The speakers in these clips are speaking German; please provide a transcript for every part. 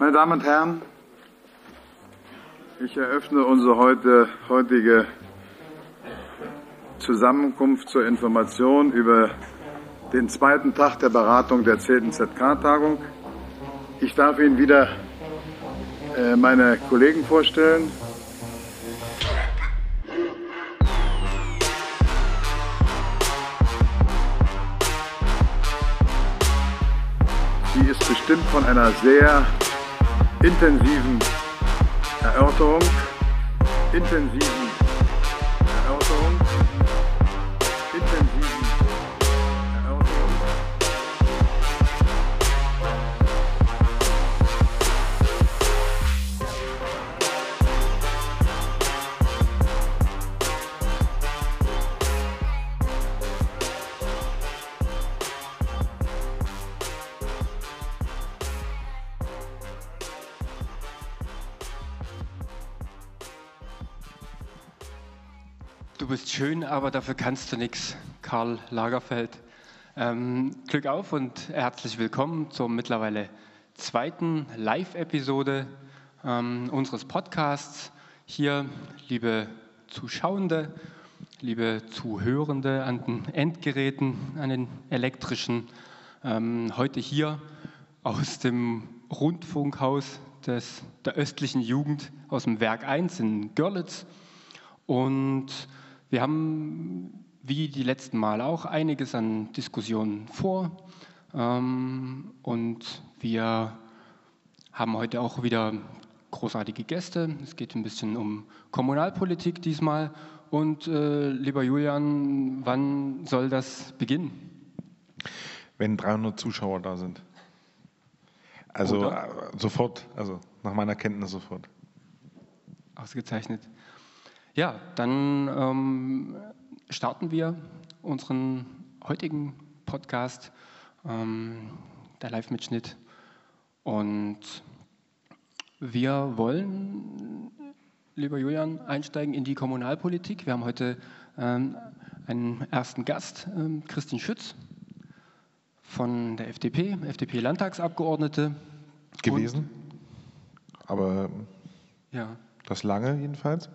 Meine Damen und Herren, ich eröffne unsere heute, heutige Zusammenkunft zur Information über den zweiten Tag der Beratung der 10. ZK-Tagung. Ich darf Ihnen wieder äh, meine Kollegen vorstellen. Sie ist bestimmt von einer sehr intensiven Erörterung, intensiven aber dafür kannst du nichts, Karl Lagerfeld. Ähm, Glück auf und herzlich willkommen zur mittlerweile zweiten Live-Episode ähm, unseres Podcasts. Hier, liebe Zuschauende, liebe Zuhörende an den Endgeräten, an den elektrischen, ähm, heute hier aus dem Rundfunkhaus des, der östlichen Jugend aus dem Werk 1 in Görlitz. Und wir haben, wie die letzten Mal auch, einiges an Diskussionen vor. Ähm, und wir haben heute auch wieder großartige Gäste. Es geht ein bisschen um Kommunalpolitik diesmal. Und äh, lieber Julian, wann soll das beginnen? Wenn 300 Zuschauer da sind. Also äh, sofort, also nach meiner Kenntnis sofort. Ausgezeichnet. Ja, dann ähm, starten wir unseren heutigen Podcast, ähm, der Live-Mitschnitt. Und wir wollen, lieber Julian, einsteigen in die Kommunalpolitik. Wir haben heute ähm, einen ersten Gast, ähm, Christine Schütz von der FDP, FDP-Landtagsabgeordnete. Gewesen. Aber Und, ja, das lange jedenfalls.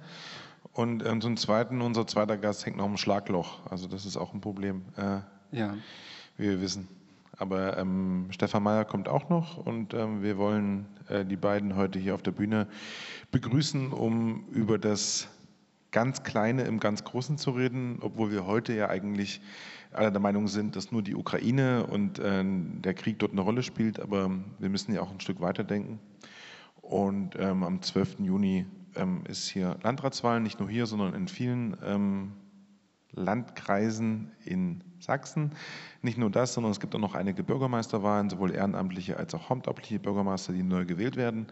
Und ähm, zum Zweiten, unser zweiter Gast hängt noch im Schlagloch. Also das ist auch ein Problem, äh, ja. wie wir wissen. Aber ähm, Stefan Mayer kommt auch noch und ähm, wir wollen äh, die beiden heute hier auf der Bühne begrüßen, um über das ganz Kleine im ganz Großen zu reden, obwohl wir heute ja eigentlich alle der Meinung sind, dass nur die Ukraine und äh, der Krieg dort eine Rolle spielt, aber wir müssen ja auch ein Stück weiterdenken. Und ähm, am 12. Juni ähm, ist hier Landratswahl, nicht nur hier, sondern in vielen ähm, Landkreisen in Sachsen. Nicht nur das, sondern es gibt auch noch einige Bürgermeisterwahlen, sowohl ehrenamtliche als auch hauptamtliche Bürgermeister, die neu gewählt werden.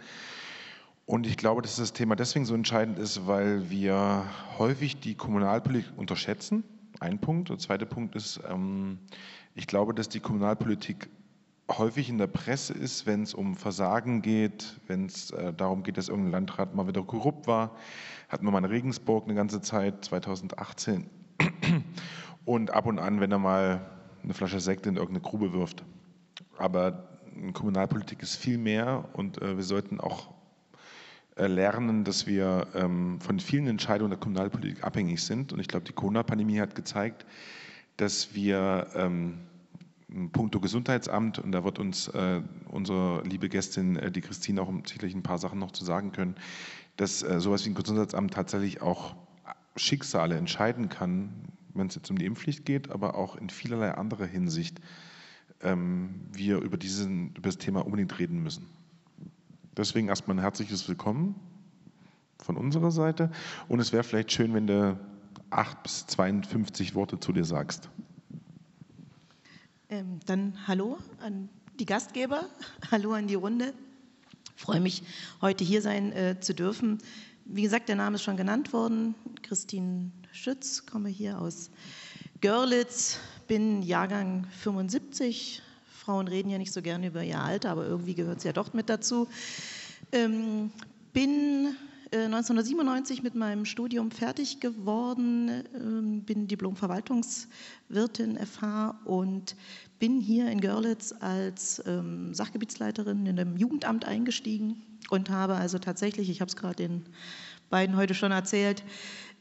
Und ich glaube, dass das Thema deswegen so entscheidend ist, weil wir häufig die Kommunalpolitik unterschätzen. Ein Punkt. Der zweite Punkt ist, ähm, ich glaube, dass die Kommunalpolitik häufig in der Presse ist, wenn es um Versagen geht, wenn es äh, darum geht, dass irgendein Landrat mal wieder korrupt war. Hatten wir mal in Regensburg eine ganze Zeit, 2018. Und ab und an, wenn er mal eine Flasche Sekt in irgendeine Grube wirft. Aber Kommunalpolitik ist viel mehr und äh, wir sollten auch äh, lernen, dass wir ähm, von vielen Entscheidungen der Kommunalpolitik abhängig sind. Und ich glaube, die Corona-Pandemie hat gezeigt, dass wir ähm, puncto Gesundheitsamt, und da wird uns äh, unsere liebe Gästin, äh, die Christine, auch sicherlich ein paar Sachen noch zu sagen können, dass äh, sowas wie ein Gesundheitsamt tatsächlich auch Schicksale entscheiden kann, wenn es jetzt um die Impfpflicht geht, aber auch in vielerlei anderer Hinsicht ähm, wir über, diesen, über das Thema unbedingt reden müssen. Deswegen erstmal ein herzliches Willkommen von unserer Seite. Und es wäre vielleicht schön, wenn du 8 bis 52 Worte zu dir sagst. Ähm, dann hallo an die Gastgeber, hallo an die Runde. Ich freue mich, heute hier sein äh, zu dürfen. Wie gesagt, der Name ist schon genannt worden. Christine Schütz, komme hier aus Görlitz, bin Jahrgang 75. Frauen reden ja nicht so gerne über ihr Alter, aber irgendwie gehört es ja doch mit dazu. Ähm, bin 1997 mit meinem Studium fertig geworden, ähm, bin Diplom-Verwaltungswirtin FH und bin hier in Görlitz als ähm, Sachgebietsleiterin in dem Jugendamt eingestiegen und habe also tatsächlich, ich habe es gerade den beiden heute schon erzählt,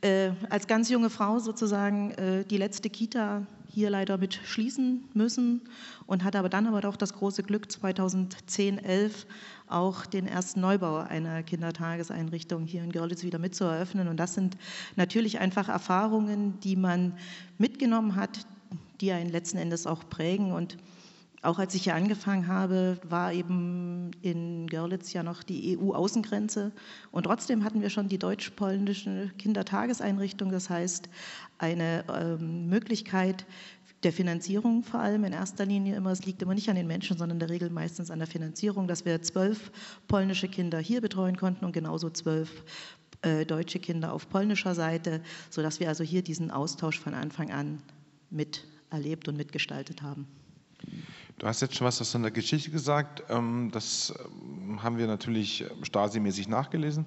äh, als ganz junge Frau sozusagen äh, die letzte Kita hier leider mit schließen müssen und hatte aber dann aber doch das große Glück, 2010, 11 auch den ersten Neubau einer Kindertageseinrichtung hier in Görlitz wieder mit zu eröffnen. Und das sind natürlich einfach Erfahrungen, die man mitgenommen hat, die einen letzten Endes auch prägen. Und auch als ich hier angefangen habe, war eben in Görlitz ja noch die EU-Außengrenze. Und trotzdem hatten wir schon die deutsch-polnische Kindertageseinrichtung, das heißt eine ähm, Möglichkeit der Finanzierung vor allem in erster Linie immer. Es liegt immer nicht an den Menschen, sondern in der Regel meistens an der Finanzierung, dass wir zwölf polnische Kinder hier betreuen konnten und genauso zwölf äh, deutsche Kinder auf polnischer Seite, sodass wir also hier diesen Austausch von Anfang an miterlebt und mitgestaltet haben. Du hast jetzt schon was aus deiner Geschichte gesagt. Ähm, das ähm, haben wir natürlich Stasi-mäßig nachgelesen.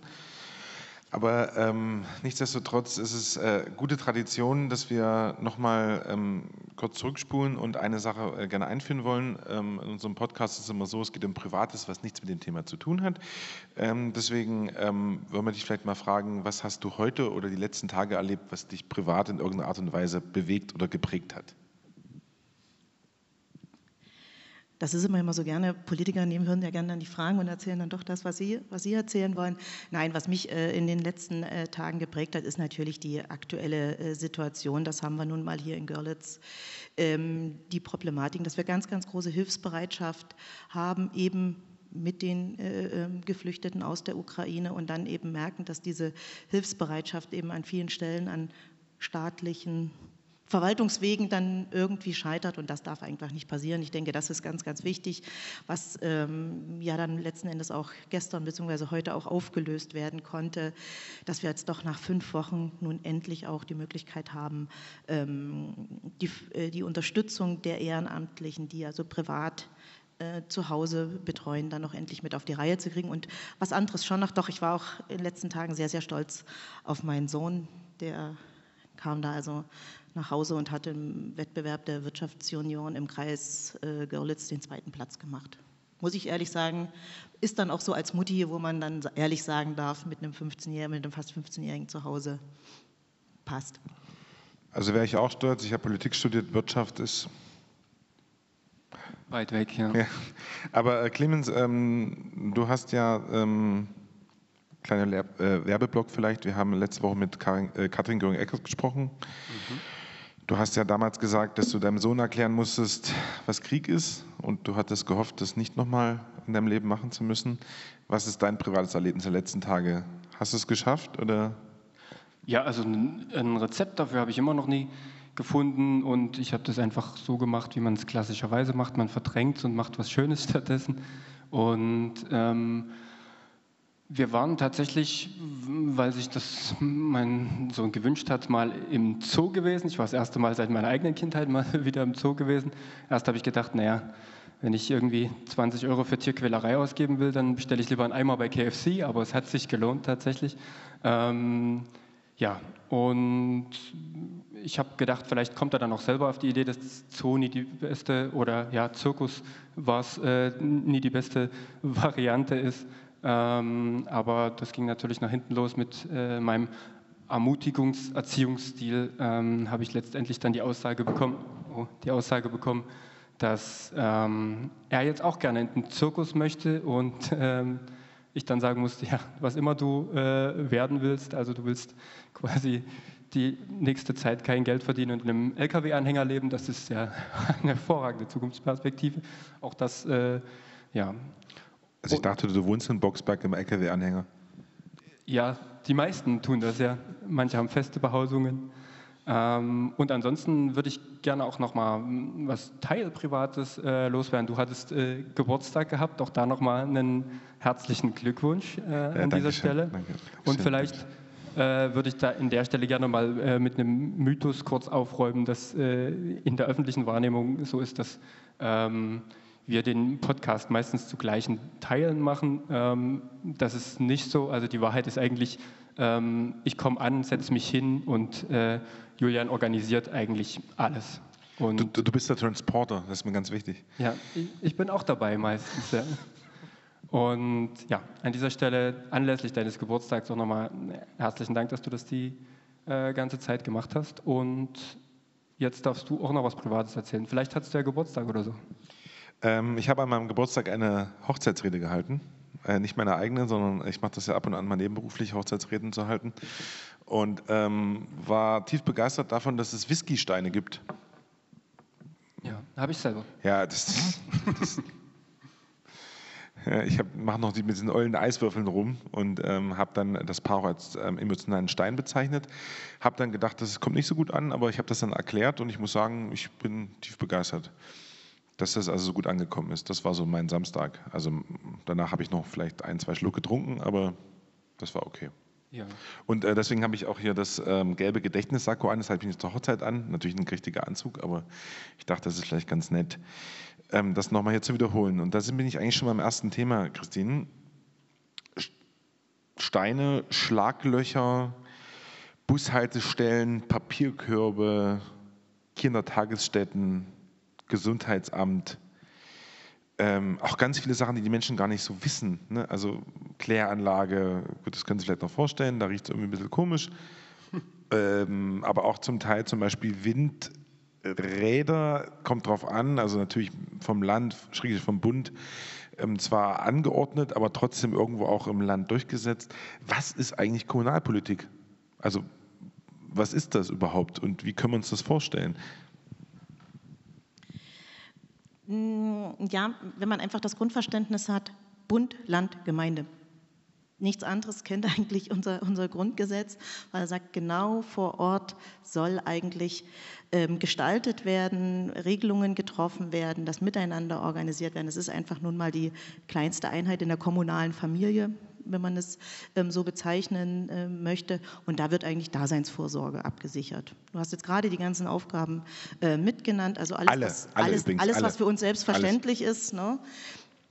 Aber ähm, nichtsdestotrotz ist es äh, gute Tradition, dass wir nochmal ähm, kurz zurückspulen und eine Sache äh, gerne einführen wollen. Ähm, in unserem Podcast ist es immer so, es geht um Privates, was nichts mit dem Thema zu tun hat. Ähm, deswegen ähm, wollen wir dich vielleicht mal fragen, was hast du heute oder die letzten Tage erlebt, was dich privat in irgendeiner Art und Weise bewegt oder geprägt hat? Das ist immer, immer so gerne, Politiker nehmen, hören ja gerne dann die Fragen und erzählen dann doch das, was sie, was sie erzählen wollen. Nein, was mich äh, in den letzten äh, Tagen geprägt hat, ist natürlich die aktuelle äh, Situation. Das haben wir nun mal hier in Görlitz. Ähm, die Problematik, dass wir ganz, ganz große Hilfsbereitschaft haben, eben mit den äh, ähm, Geflüchteten aus der Ukraine und dann eben merken, dass diese Hilfsbereitschaft eben an vielen Stellen an staatlichen Verwaltungswegen dann irgendwie scheitert und das darf einfach nicht passieren. Ich denke, das ist ganz, ganz wichtig, was ähm, ja dann letzten Endes auch gestern bzw. heute auch aufgelöst werden konnte, dass wir jetzt doch nach fünf Wochen nun endlich auch die Möglichkeit haben, ähm, die, äh, die Unterstützung der Ehrenamtlichen, die also privat äh, zu Hause betreuen, dann noch endlich mit auf die Reihe zu kriegen. Und was anderes schon noch, doch, ich war auch in den letzten Tagen sehr, sehr stolz auf meinen Sohn, der kam da also nach Hause und hat im Wettbewerb der Wirtschaftsunion im Kreis äh, Görlitz den zweiten Platz gemacht. Muss ich ehrlich sagen, ist dann auch so als Mutti, wo man dann ehrlich sagen darf, mit einem 15-Jährigen, mit einem fast 15-Jährigen zu Hause passt. Also wäre ich auch stolz. Ich habe Politik studiert, Wirtschaft ist weit weg, ja. ja. Aber äh, Clemens, ähm, du hast ja ähm, kleiner Lehr äh, Werbeblock vielleicht. Wir haben letzte Woche mit Karin, äh, Katrin Göring-Eckert gesprochen. Mhm. Du hast ja damals gesagt, dass du deinem Sohn erklären musstest, was Krieg ist und du hattest gehofft, das nicht nochmal in deinem Leben machen zu müssen. Was ist dein privates Erlebnis der letzten Tage? Hast du es geschafft oder? Ja, also ein Rezept dafür habe ich immer noch nie gefunden und ich habe das einfach so gemacht, wie man es klassischerweise macht. Man verdrängt es und macht was Schönes stattdessen. Und ähm, wir waren tatsächlich, weil sich das mein Sohn gewünscht hat, mal im Zoo gewesen. Ich war das erste Mal seit meiner eigenen Kindheit mal wieder im Zoo gewesen. Erst habe ich gedacht, naja, wenn ich irgendwie 20 Euro für Tierquälerei ausgeben will, dann bestelle ich lieber einen Eimer bei KFC, aber es hat sich gelohnt tatsächlich. Ähm, ja, und ich habe gedacht, vielleicht kommt er dann auch selber auf die Idee, dass Zoo nie die beste oder ja, Zirkus war es äh, nie die beste Variante ist. Ähm, aber das ging natürlich nach hinten los mit äh, meinem Ermutigungserziehungsstil. Ähm, habe ich letztendlich dann die Aussage bekommen, oh, die Aussage bekommen, dass ähm, er jetzt auch gerne in den Zirkus möchte und ähm, ich dann sagen musste, ja, was immer du äh, werden willst, also du willst quasi die nächste Zeit kein Geld verdienen und in einem LKW-Anhänger leben, das ist ja eine hervorragende Zukunftsperspektive. Auch das, äh, ja, also ich dachte, du wohnst in Boxberg im LKW-Anhänger. Ja, die meisten tun das ja. Manche haben feste Behausungen. Ähm, und ansonsten würde ich gerne auch noch mal was Teilprivates äh, loswerden. Du hattest äh, Geburtstag gehabt, auch da noch mal einen herzlichen Glückwunsch äh, ja, an dieser schön. Stelle. Danke. Und vielleicht äh, würde ich da in der Stelle gerne mal äh, mit einem Mythos kurz aufräumen, dass äh, in der öffentlichen Wahrnehmung so ist, dass ähm, wir den Podcast meistens zu gleichen Teilen machen. Ähm, das ist nicht so. Also die Wahrheit ist eigentlich, ähm, ich komme an, setze mich hin und äh, Julian organisiert eigentlich alles. Und du, du, bist der Transporter, das ist mir ganz wichtig. Ja, ich, ich bin auch dabei meistens. Ja. Und ja, an dieser Stelle anlässlich deines Geburtstags auch nochmal herzlichen Dank, dass du das die äh, ganze Zeit gemacht hast. Und jetzt darfst du auch noch was Privates erzählen. Vielleicht hattest du ja Geburtstag oder so. Ähm, ich habe an meinem Geburtstag eine Hochzeitsrede gehalten. Äh, nicht meine eigene, sondern ich mache das ja ab und an mal nebenberuflich, Hochzeitsreden zu halten. Und ähm, war tief begeistert davon, dass es Whiskysteine gibt. Ja, habe ich selber. Ja, das, das ich mache noch die, mit diesen ollen Eiswürfeln rum und ähm, habe dann das Paar als ähm, emotionalen Stein bezeichnet. Habe dann gedacht, das kommt nicht so gut an, aber ich habe das dann erklärt und ich muss sagen, ich bin tief begeistert, dass das also so gut angekommen ist. Das war so mein Samstag. Also danach habe ich noch vielleicht ein, zwei Schluck getrunken, aber das war okay. Ja. Und äh, deswegen habe ich auch hier das ähm, gelbe Gedächtnissakko an. Das habe ich nicht zur Hochzeit an. Natürlich ein richtiger Anzug, aber ich dachte, das ist vielleicht ganz nett ähm, das nochmal hier zu wiederholen. Und da bin ich eigentlich schon beim ersten Thema, Christine. Steine, Schlaglöcher, Bushaltestellen, Papierkörbe, Kindertagesstätten, Gesundheitsamt, ähm, auch ganz viele Sachen, die die Menschen gar nicht so wissen. Ne? Also Kläranlage, gut, das können Sie vielleicht noch vorstellen, da riecht es irgendwie ein bisschen komisch. ähm, aber auch zum Teil zum Beispiel Wind, Räder, kommt drauf an, also natürlich vom Land, schräg vom Bund, ähm, zwar angeordnet, aber trotzdem irgendwo auch im Land durchgesetzt. Was ist eigentlich Kommunalpolitik? Also was ist das überhaupt und wie können wir uns das vorstellen? Mm, ja, wenn man einfach das Grundverständnis hat, Bund, Land, Gemeinde. Nichts anderes kennt eigentlich unser, unser Grundgesetz, weil er sagt, genau vor Ort soll eigentlich ähm, gestaltet werden, Regelungen getroffen werden, das Miteinander organisiert werden. Es ist einfach nun mal die kleinste Einheit in der kommunalen Familie, wenn man es ähm, so bezeichnen äh, möchte. Und da wird eigentlich Daseinsvorsorge abgesichert. Du hast jetzt gerade die ganzen Aufgaben äh, mitgenannt, also alles, alle, was, alle alles, übrigens, alles was für uns selbstverständlich alles. ist. Ne?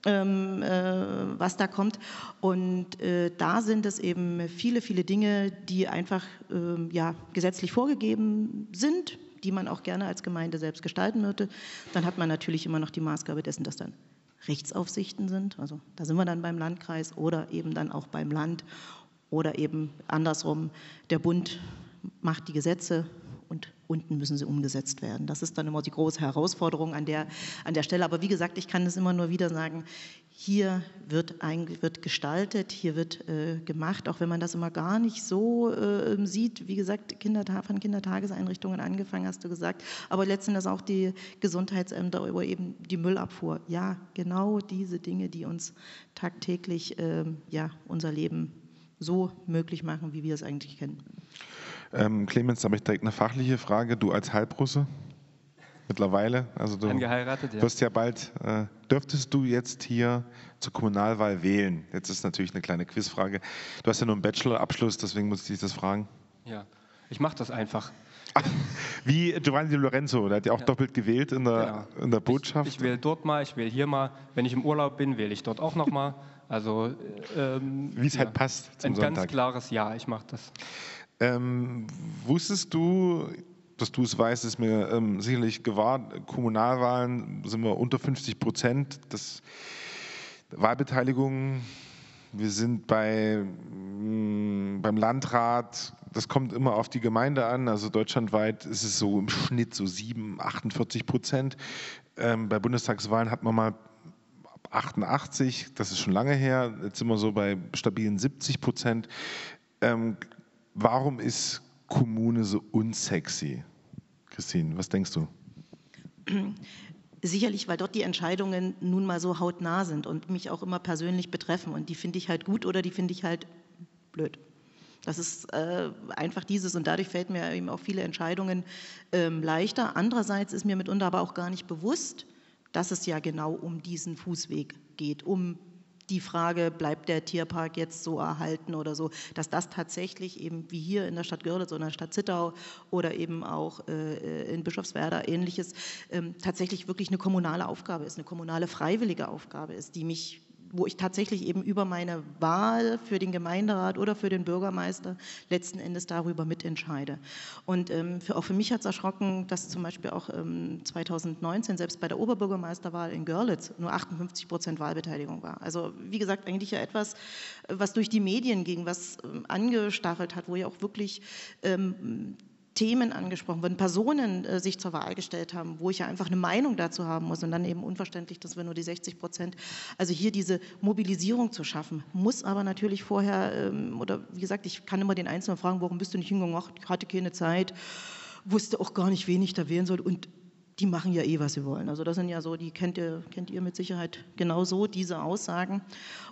ähm, äh, was da kommt. Und äh, da sind es eben viele, viele Dinge, die einfach äh, ja, gesetzlich vorgegeben sind, die man auch gerne als Gemeinde selbst gestalten würde. Dann hat man natürlich immer noch die Maßgabe dessen, dass dann Rechtsaufsichten sind. Also da sind wir dann beim Landkreis oder eben dann auch beim Land oder eben andersrum, der Bund macht die Gesetze unten müssen sie umgesetzt werden. Das ist dann immer die große Herausforderung an der, an der Stelle. Aber wie gesagt, ich kann es immer nur wieder sagen, hier wird, ein, wird gestaltet, hier wird äh, gemacht, auch wenn man das immer gar nicht so äh, sieht. Wie gesagt, Kinderta von Kindertageseinrichtungen angefangen, hast du gesagt, aber letztendlich auch die Gesundheitsämter oder eben die Müllabfuhr. Ja, genau diese Dinge, die uns tagtäglich äh, ja, unser Leben so möglich machen, wie wir es eigentlich kennen. Ähm, Clemens, da habe ich direkt eine fachliche Frage. Du als Halbrusse mittlerweile, also du Angeheiratet, ja. wirst ja bald, äh, dürftest du jetzt hier zur Kommunalwahl wählen? Jetzt ist natürlich eine kleine Quizfrage. Du hast ja nur einen Bachelorabschluss, deswegen muss ich dich das fragen. Ja, ich mache das einfach. wie Giovanni Di Lorenzo, der hat ja auch ja. doppelt gewählt in der, genau. in der Botschaft. Ich, ich wähle dort mal, ich wähle hier mal. Wenn ich im Urlaub bin, wähle ich dort auch noch mal. Also ähm, wie es halt ja, halt passt. Ein Sonntag. ganz klares Ja, ich mache das. Ähm, wusstest du, dass du es weißt, ist mir ähm, sicherlich gewahrt, Kommunalwahlen sind wir unter 50 Prozent. Das Wahlbeteiligung, wir sind bei, mh, mm, beim Landrat, das kommt immer auf die Gemeinde an. Also deutschlandweit ist es so im Schnitt so 7, 48 Prozent. Ähm, bei Bundestagswahlen hat man mal 88, das ist schon lange her. Jetzt sind wir so bei stabilen 70 Prozent. Ähm, Warum ist Kommune so unsexy? Christine, was denkst du? Sicherlich, weil dort die Entscheidungen nun mal so hautnah sind und mich auch immer persönlich betreffen. Und die finde ich halt gut oder die finde ich halt blöd. Das ist äh, einfach dieses und dadurch fällt mir eben auch viele Entscheidungen ähm, leichter. Andererseits ist mir mitunter aber auch gar nicht bewusst, dass es ja genau um diesen Fußweg geht, um die Frage, bleibt der Tierpark jetzt so erhalten oder so, dass das tatsächlich eben wie hier in der Stadt Görlitz oder in der Stadt Zittau oder eben auch äh, in Bischofswerda ähnliches, ähm, tatsächlich wirklich eine kommunale Aufgabe ist, eine kommunale freiwillige Aufgabe ist, die mich wo ich tatsächlich eben über meine Wahl für den Gemeinderat oder für den Bürgermeister letzten Endes darüber mitentscheide. Und ähm, für, auch für mich hat es erschrocken, dass zum Beispiel auch ähm, 2019 selbst bei der Oberbürgermeisterwahl in Görlitz nur 58 Prozent Wahlbeteiligung war. Also wie gesagt, eigentlich ja etwas, was durch die Medien ging, was ähm, angestachelt hat, wo ja auch wirklich ähm, Themen angesprochen wurden, Personen äh, sich zur Wahl gestellt haben, wo ich ja einfach eine Meinung dazu haben muss und dann eben unverständlich, dass wir nur die 60 Prozent, also hier diese Mobilisierung zu schaffen, muss aber natürlich vorher, ähm, oder wie gesagt, ich kann immer den Einzelnen fragen, warum bist du nicht hingegangen, ich hatte keine Zeit, wusste auch gar nicht, wen ich da wählen soll und die machen ja eh, was sie wollen. Also das sind ja so, die kennt ihr, kennt ihr mit Sicherheit genau so, diese Aussagen.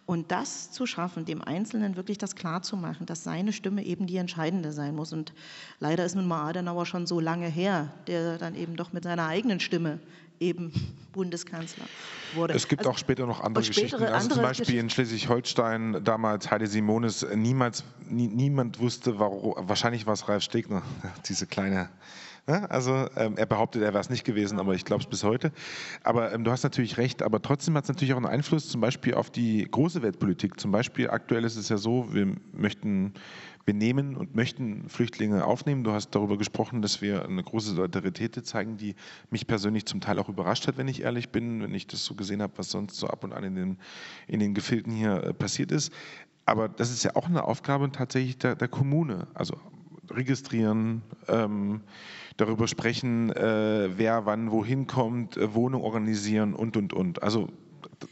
Und das zu schaffen, dem Einzelnen wirklich das klar zu machen, dass seine Stimme eben die entscheidende sein muss. Und leider ist nun mal Adenauer schon so lange her, der dann eben doch mit seiner eigenen Stimme eben Bundeskanzler wurde. Es gibt also, auch später noch andere Geschichten. Also zum Beispiel in Schleswig-Holstein damals Heide Simonis, niemals, nie, niemand wusste, warum, wahrscheinlich war es Ralf Stegner, diese kleine Ne? Also ähm, er behauptet, er wäre es nicht gewesen, aber ich glaube es bis heute. Aber ähm, du hast natürlich recht, aber trotzdem hat es natürlich auch einen Einfluss zum Beispiel auf die große Weltpolitik. Zum Beispiel aktuell ist es ja so, wir möchten, wir nehmen und möchten Flüchtlinge aufnehmen. Du hast darüber gesprochen, dass wir eine große Solidarität zeigen, die mich persönlich zum Teil auch überrascht hat, wenn ich ehrlich bin, wenn ich das so gesehen habe, was sonst so ab und an in den, in den Gefilden hier äh, passiert ist. Aber das ist ja auch eine Aufgabe tatsächlich der, der Kommune. Also registrieren, ähm, darüber sprechen, äh, wer wann wohin kommt, äh, Wohnung organisieren und, und, und. Also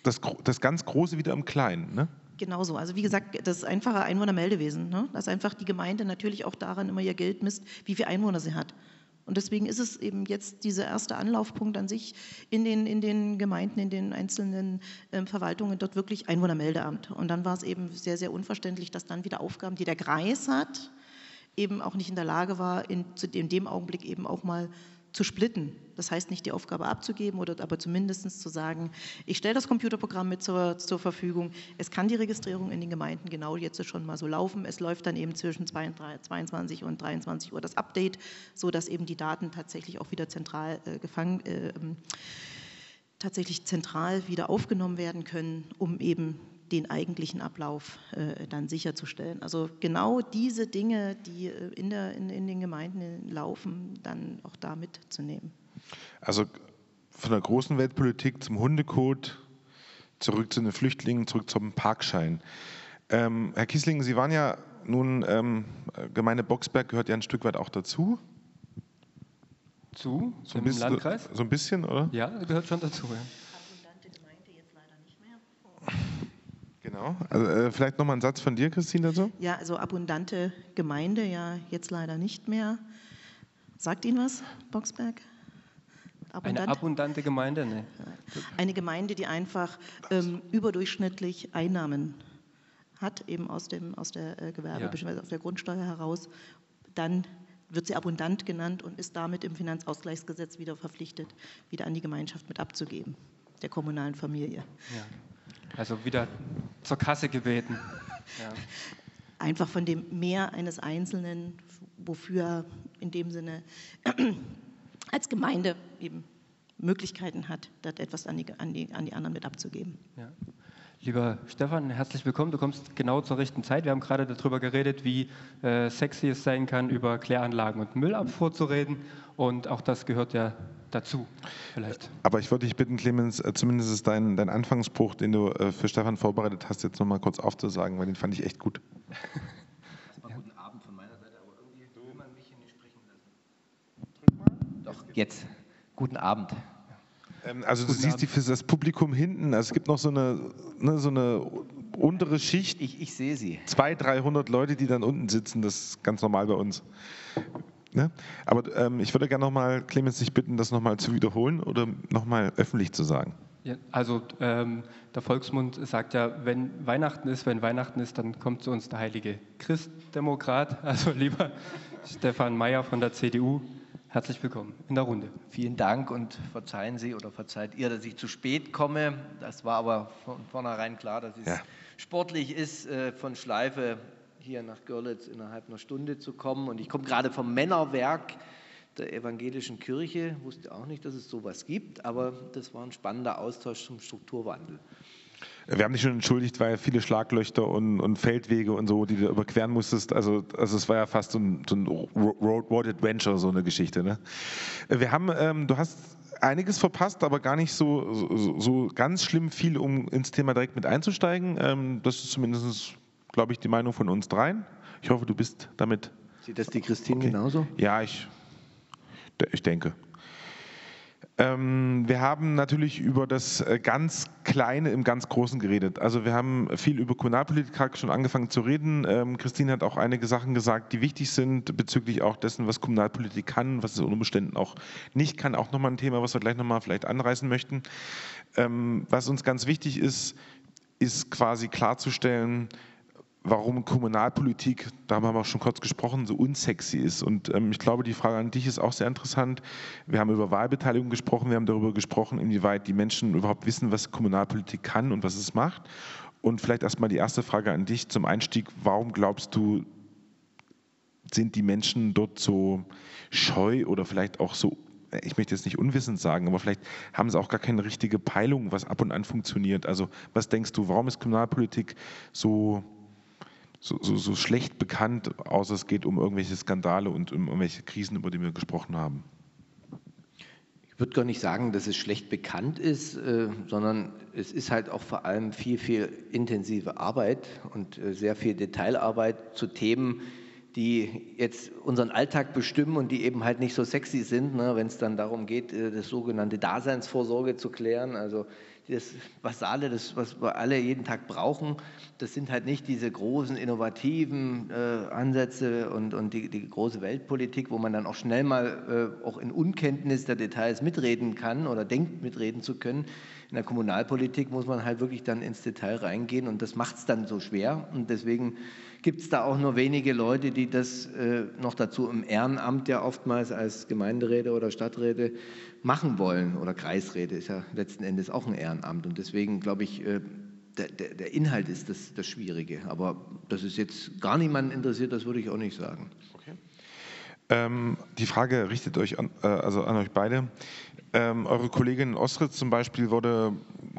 das, das ganz Große wieder im Kleinen. Ne? Genauso. Also wie gesagt, das einfache Einwohnermeldewesen, ne? dass einfach die Gemeinde natürlich auch daran immer ihr Geld misst, wie viele Einwohner sie hat. Und deswegen ist es eben jetzt dieser erste Anlaufpunkt an sich in den, in den Gemeinden, in den einzelnen äh, Verwaltungen, dort wirklich Einwohnermeldeamt. Und dann war es eben sehr, sehr unverständlich, dass dann wieder Aufgaben, die der Kreis hat, eben auch nicht in der Lage war, in, in dem Augenblick eben auch mal zu splitten. Das heißt nicht die Aufgabe abzugeben, oder aber zumindest zu sagen, ich stelle das Computerprogramm mit zur, zur, Verfügung. Es kann die Registrierung in den Gemeinden genau jetzt schon mal so laufen. Es läuft dann eben zwischen 22 und 23 Uhr das Update, sodass eben die Daten tatsächlich auch wieder zentral äh, gefangen, äh, ähm, tatsächlich zentral wieder aufgenommen werden können, um eben den eigentlichen Ablauf äh, dann sicherzustellen. Also genau diese Dinge, die äh, in, der, in, in, den Gemeinden laufen, dann auch da mitzunehmen. Also von der großen Weltpolitik zum Hundecode, zurück zu den Flüchtlingen, zurück zum Parkschein. Ähm, Herr Kiesling, Sie waren ja nun, ähm, Gemeinde Boxberg gehört ja ein Stück weit auch dazu. Zu? So ein bisschen, Landkreis? So ein bisschen, oder? Ja, gehört schon dazu. Ja. Genau. Also, äh, vielleicht nochmal ein Satz von dir, Christine, dazu? Ja, also abundante Gemeinde, ja, jetzt leider nicht mehr. Sagt Ihnen was, Boxberg? Abundant? Eine abundante Gemeinde, ne? Eine Gemeinde, die einfach ähm, überdurchschnittlich Einnahmen hat, eben aus, dem, aus der äh, Gewerbe- ja. bzw. aus der Grundsteuer heraus. Dann wird sie abundant genannt und ist damit im Finanzausgleichsgesetz wieder verpflichtet, wieder an die Gemeinschaft mit abzugeben, der kommunalen Familie. Ja. Also wieder zur Kasse gebeten. Ja. Einfach von dem Mehr eines Einzelnen, wofür in dem Sinne als Gemeinde eben Möglichkeiten hat, dort etwas an die, an die, an die anderen mit abzugeben. Ja. Lieber Stefan, herzlich willkommen. Du kommst genau zur rechten Zeit. Wir haben gerade darüber geredet, wie äh, sexy es sein kann, über Kläranlagen und Müllabfuhr zu reden. Und auch das gehört ja dazu, vielleicht. Aber ich würde dich bitten, Clemens, äh, zumindest dein, dein Anfangsspruch, den du äh, für Stefan vorbereitet hast, jetzt nochmal kurz aufzusagen, weil den fand ich echt gut. Erstmal guten Abend von meiner Seite, aber irgendwie will man mich hier nicht sprechen lassen. Drück mal. Doch, jetzt. Guten Abend. Ähm, also du siehst die, das Publikum hinten, also es gibt noch so eine, ne, so eine untere Schicht. Ich, ich sehe sie. 200, 300 Leute, die dann unten sitzen, das ist ganz normal bei uns. Ne? Aber ähm, ich würde gerne nochmal, Clemens, dich bitten, das nochmal zu wiederholen oder nochmal öffentlich zu sagen. Ja, also ähm, der Volksmund sagt ja, wenn Weihnachten ist, wenn Weihnachten ist, dann kommt zu uns der heilige Christdemokrat, also lieber Stefan Mayer von der CDU. Herzlich willkommen in der Runde. Vielen Dank und verzeihen Sie oder verzeiht ihr, dass ich zu spät komme. Das war aber von vornherein klar, dass es ja. sportlich ist, äh, von Schleife hier nach Görlitz innerhalb einer Stunde zu kommen. Und ich komme gerade vom Männerwerk der evangelischen Kirche, wusste auch nicht, dass es sowas gibt, aber das war ein spannender Austausch zum Strukturwandel. Wir haben dich schon entschuldigt, weil viele Schlaglöcher und, und, Feldwege und so, die du überqueren musstest. Also, also es war ja fast so ein, so ein Road, Road, Adventure, so eine Geschichte. Ne? Wir haben, ähm, du hast einiges verpasst, aber gar nicht so, so, so, ganz schlimm viel, um ins Thema direkt mit einzusteigen. Ähm, das ist zumindest, glaube ich, die Meinung von uns dreien. Ich hoffe, du bist damit. Sieht das die Christine okay. genauso? Ja, ich, ich denke. Ähm, wir haben natürlich über das äh, ganz Kleine im ganz Großen geredet. Also wir haben viel über Kommunalpolitik schon angefangen zu reden. Ähm, Christine hat auch einige Sachen gesagt, die wichtig sind bezüglich auch dessen, was Kommunalpolitik kann, was es unter Umständen auch nicht kann. Auch nochmal ein Thema, was wir gleich nochmal vielleicht anreißen möchten. Ähm, was uns ganz wichtig ist, ist quasi klarzustellen, warum Kommunalpolitik, da haben wir auch schon kurz gesprochen, so unsexy ist. Und ähm, ich glaube, die Frage an dich ist auch sehr interessant. Wir haben über Wahlbeteiligung gesprochen, wir haben darüber gesprochen, inwieweit die Menschen überhaupt wissen, was Kommunalpolitik kann und was es macht. Und vielleicht erstmal die erste Frage an dich zum Einstieg. Warum glaubst du, sind die Menschen dort so scheu oder vielleicht auch so ich möchte jetzt nicht unwissend sagen, aber vielleicht haben sie auch gar keine richtige Peilung, was ab und an funktioniert. Also was denkst du, warum ist Kommunalpolitik so so, so, so schlecht bekannt, außer es geht um irgendwelche Skandale und um irgendwelche Krisen, über die wir gesprochen haben? Ich würde gar nicht sagen, dass es schlecht bekannt ist, äh, sondern es ist halt auch vor allem viel, viel intensive Arbeit und äh, sehr viel Detailarbeit zu Themen, die jetzt unseren Alltag bestimmen und die eben halt nicht so sexy sind, ne, wenn es dann darum geht, äh, das sogenannte Daseinsvorsorge zu klären. Also das Basale, das, was wir alle jeden Tag brauchen, das sind halt nicht diese großen innovativen äh, Ansätze und, und die, die, große Weltpolitik, wo man dann auch schnell mal äh, auch in Unkenntnis der Details mitreden kann oder denkt mitreden zu können. In der Kommunalpolitik muss man halt wirklich dann ins Detail reingehen und das macht es dann so schwer und deswegen gibt es da auch nur wenige Leute, die das äh, noch dazu im Ehrenamt ja oftmals als Gemeinderäte oder Stadträte machen wollen oder Kreisräte ist ja letzten Endes auch ein Ehrenamt und deswegen glaube ich, äh, der, der, der, Inhalt ist das, das Schwierige, aber dass es jetzt gar niemanden interessiert, das würde ich auch nicht sagen. Ähm, die Frage richtet euch an, äh, also an euch beide. Ähm, eure Kollegin Ostritz zum Beispiel wurde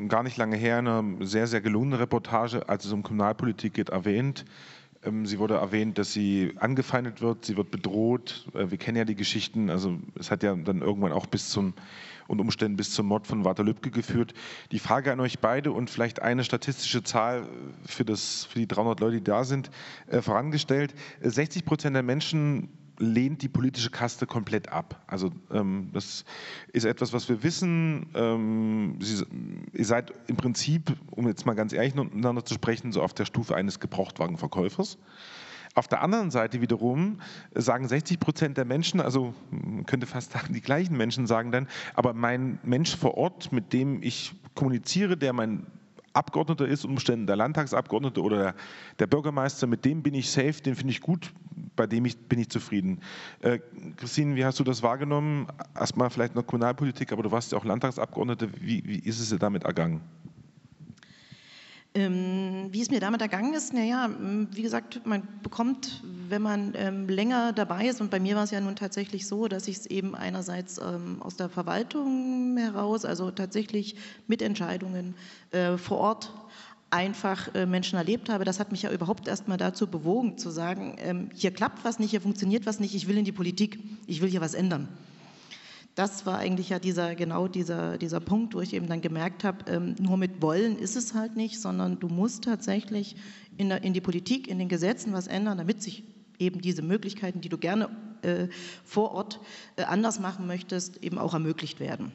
gar nicht lange her in einer sehr, sehr gelungene Reportage, als es um Kommunalpolitik geht, erwähnt. Ähm, sie wurde erwähnt, dass sie angefeindet wird, sie wird bedroht. Äh, wir kennen ja die Geschichten. Also es hat ja dann irgendwann auch bis zum und Umständen bis zum Mord von Walter Lübcke geführt. Die Frage an euch beide und vielleicht eine statistische Zahl für, das, für die 300 Leute, die da sind, äh, vorangestellt. 60 Prozent der Menschen lehnt die politische Kaste komplett ab. Also ähm, das ist etwas, was wir wissen. Ähm, Sie, ihr seid im Prinzip, um jetzt mal ganz ehrlich miteinander zu sprechen, so auf der Stufe eines Gebrauchtwagenverkäufers. Auf der anderen Seite wiederum sagen 60 Prozent der Menschen, also man könnte fast sagen, die gleichen Menschen sagen dann, aber mein Mensch vor Ort, mit dem ich kommuniziere, der mein Abgeordneter ist, Umständen der Landtagsabgeordnete oder der, der, Bürgermeister, mit dem bin ich safe, den finde ich gut, bei dem ich, bin ich zufrieden. Äh, Christine, wie hast du das wahrgenommen? Erstmal vielleicht der Kommunalpolitik, aber du warst ja auch Landtagsabgeordnete. Wie, wie ist es dir damit ergangen? Ähm, wie es mir damit ergangen ist, naja, wie gesagt, man bekommt, wenn man ähm, länger dabei ist, und bei mir war es ja nun tatsächlich so, dass ich es eben einerseits ähm, aus der Verwaltung heraus, also tatsächlich mit Entscheidungen äh, vor Ort einfach äh, Menschen erlebt habe, das hat mich ja überhaupt erst mal dazu bewogen, zu sagen, ähm, hier klappt was nicht, hier funktioniert was nicht, ich will in die Politik, ich will hier was ändern das war eigentlich ja dieser, genau dieser, dieser Punkt, wo ich eben dann gemerkt habe, ähm, nur mit Wollen ist es halt nicht, sondern du musst tatsächlich in, der, in die Politik, in den Gesetzen was ändern, damit sich eben diese Möglichkeiten, die du gerne äh, vor Ort äh, anders machen möchtest, eben auch ermöglicht werden.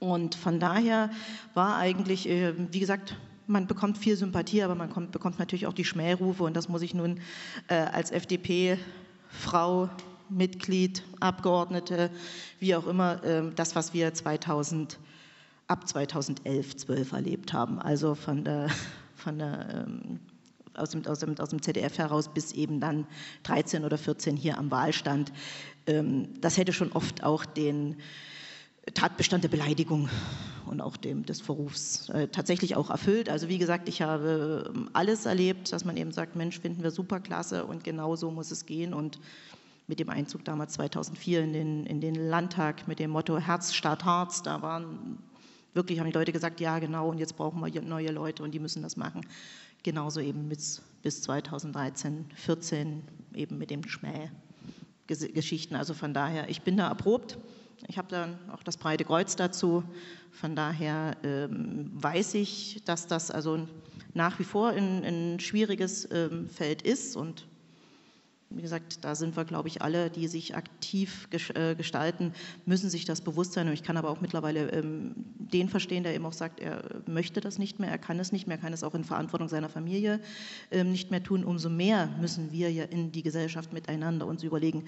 Und von daher war eigentlich, äh, wie gesagt, man bekommt viel Sympathie, aber man kommt, bekommt natürlich auch die Schmährufe und das muss ich nun äh, als FDP-Frau Mitglied, Abgeordnete, wie auch immer, ähm, das, was wir 2000, ab 2011, 12 erlebt haben. Also von der, von der ähm, aus dem, aus, dem, aus dem ZDF heraus bis eben dann 13 oder 14 hier am Wahlstand. Ähm, das hätte schon oft auch den Tatbestand der Beleidigung und auch dem, des Verrufs äh, tatsächlich auch erfüllt. Also wie gesagt, ich habe alles erlebt, dass man eben sagt, Mensch, finden wir super klasse und genau so muss es gehen. Und mit dem Einzug damals 2004 in den, in den Landtag mit dem Motto Herz statt Harz, da waren wirklich, haben die Leute gesagt, ja genau, und jetzt brauchen wir neue Leute und die müssen das machen. Genauso eben bis, bis 2013, 14 eben mit dem Schmäh-Geschichten. Also von daher, ich bin da erprobt. Ich habe dann auch das breite Kreuz dazu. Von daher ähm, weiß ich, dass das also nach wie vor ein, ein schwieriges ähm, Feld ist und wie gesagt, da sind wir, glaube ich, alle, die sich aktiv äh, gestalten, müssen sich das bewusst sein. Und ich kann aber auch mittlerweile ähm, den verstehen, der eben auch sagt, er möchte das nicht mehr, er kann es nicht mehr, er kann es auch in Verantwortung seiner Familie ähm, nicht mehr tun. Umso mehr müssen wir ja in die Gesellschaft miteinander uns überlegen,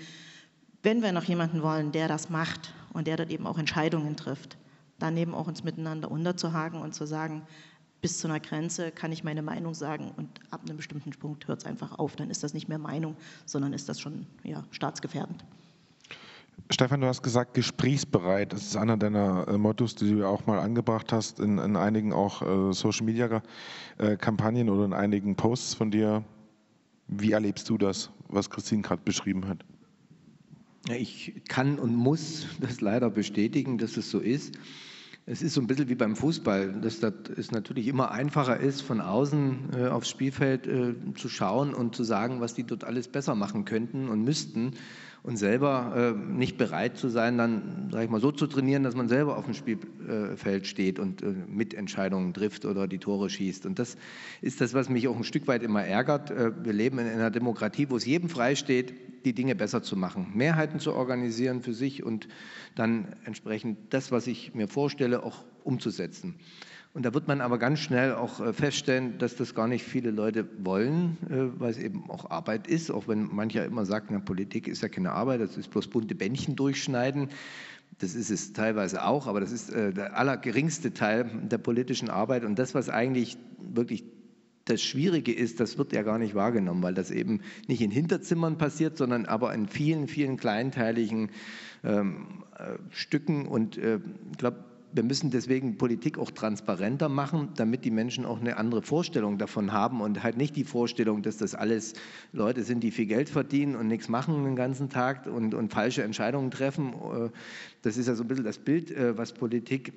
wenn wir noch jemanden wollen, der das macht und der dort eben auch Entscheidungen trifft, dann eben auch uns miteinander unterzuhaken und zu sagen, bis zu einer Grenze kann ich meine Meinung sagen und ab einem bestimmten Punkt hört es einfach auf. Dann ist das nicht mehr Meinung, sondern ist das schon ja, staatsgefährdend. Stefan, du hast gesagt, gesprächsbereit. Das ist einer deiner äh, Mottos, die du auch mal angebracht hast in, in einigen auch äh, Social Media äh, Kampagnen oder in einigen Posts von dir. Wie erlebst du das, was Christine gerade beschrieben hat? Ich kann und muss das leider bestätigen, dass es so ist. Es ist so ein bisschen wie beim Fußball, dass das es natürlich immer einfacher ist, von außen äh, aufs Spielfeld äh, zu schauen und zu sagen, was die dort alles besser machen könnten und müssten und selber äh, nicht bereit zu sein, dann, sage ich mal, so zu trainieren, dass man selber auf dem Spielfeld steht und äh, Mitentscheidungen trifft oder die Tore schießt. Und das ist das, was mich auch ein Stück weit immer ärgert. Äh, wir leben in einer Demokratie, wo es jedem frei steht, die Dinge besser zu machen, Mehrheiten zu organisieren für sich und dann entsprechend das, was ich mir vorstelle, auch umzusetzen. Und da wird man aber ganz schnell auch äh, feststellen, dass das gar nicht viele Leute wollen, äh, weil es eben auch Arbeit ist, auch wenn mancher immer sagt, na, Politik ist ja keine Arbeit, das ist bloß bunte Bändchen durchschneiden. Das ist es teilweise auch, aber das ist äh, der allergeringste Teil der politischen Arbeit. Und das, was eigentlich wirklich das Schwierige ist, das wird ja gar nicht wahrgenommen, weil das eben nicht in Hinterzimmern passiert, sondern aber in vielen, vielen kleinteiligen ähm, äh, Stücken. Und äh, ich glaube, wir müssen deswegen Politik auch transparenter machen, damit die Menschen auch eine andere Vorstellung davon haben und halt nicht die Vorstellung, dass das alles Leute sind, die viel Geld verdienen und nichts machen den ganzen Tag und, und falsche Entscheidungen treffen. Äh, das ist ja so ein bisschen das Bild, äh, was Politik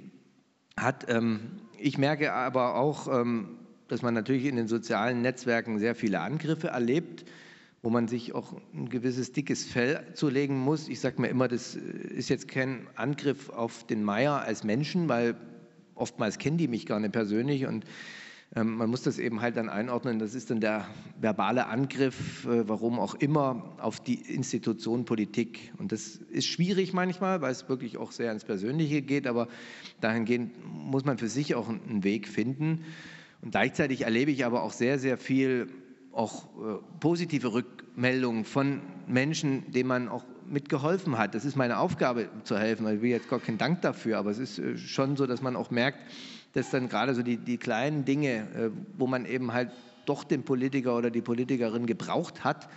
hat. Ähm, ich merke aber auch, ähm, dass man natürlich in den sozialen Netzwerken sehr viele Angriffe erlebt wo man sich auch ein gewisses dickes Fell zulegen muss. Ich sage mir immer, das ist jetzt kein Angriff auf den Meier als Menschen, weil oftmals kennen die mich gar nicht persönlich und ähm, man muss das eben halt dann einordnen. Das ist dann der verbale Angriff, äh, warum auch immer, auf die Institution Politik. Und das ist schwierig manchmal, weil es wirklich auch sehr ins Persönliche geht, aber dahingehend muss man für sich auch einen Weg finden. Und gleichzeitig erlebe ich aber auch sehr, sehr viel auch äh, positive Rückmeldungen von Menschen, denen man auch mitgeholfen hat. Das ist meine Aufgabe zu helfen. Ich will jetzt gar keinen Dank dafür, aber es ist äh, schon so, dass man auch merkt, dass dann gerade so die, die kleinen Dinge, äh, wo man eben halt doch den Politiker oder die Politikerin gebraucht hat,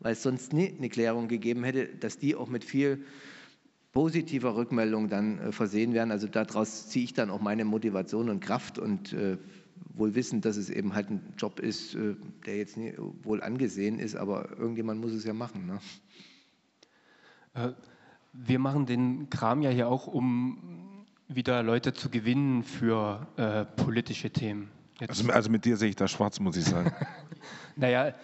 weil es sonst nie eine Klärung gegeben hätte, dass die auch mit viel positiver Rückmeldung dann versehen werden. Also daraus ziehe ich dann auch meine Motivation und Kraft und wohl wissen, dass es eben halt ein Job ist, äh, der jetzt nie, wohl angesehen ist, aber irgendjemand muss es ja machen. Ne? Äh, wir machen den Kram ja hier auch, um wieder Leute zu gewinnen für äh, politische Themen. Also, also, mit dir sehe ich da schwarz, muss ich sagen. naja, äh,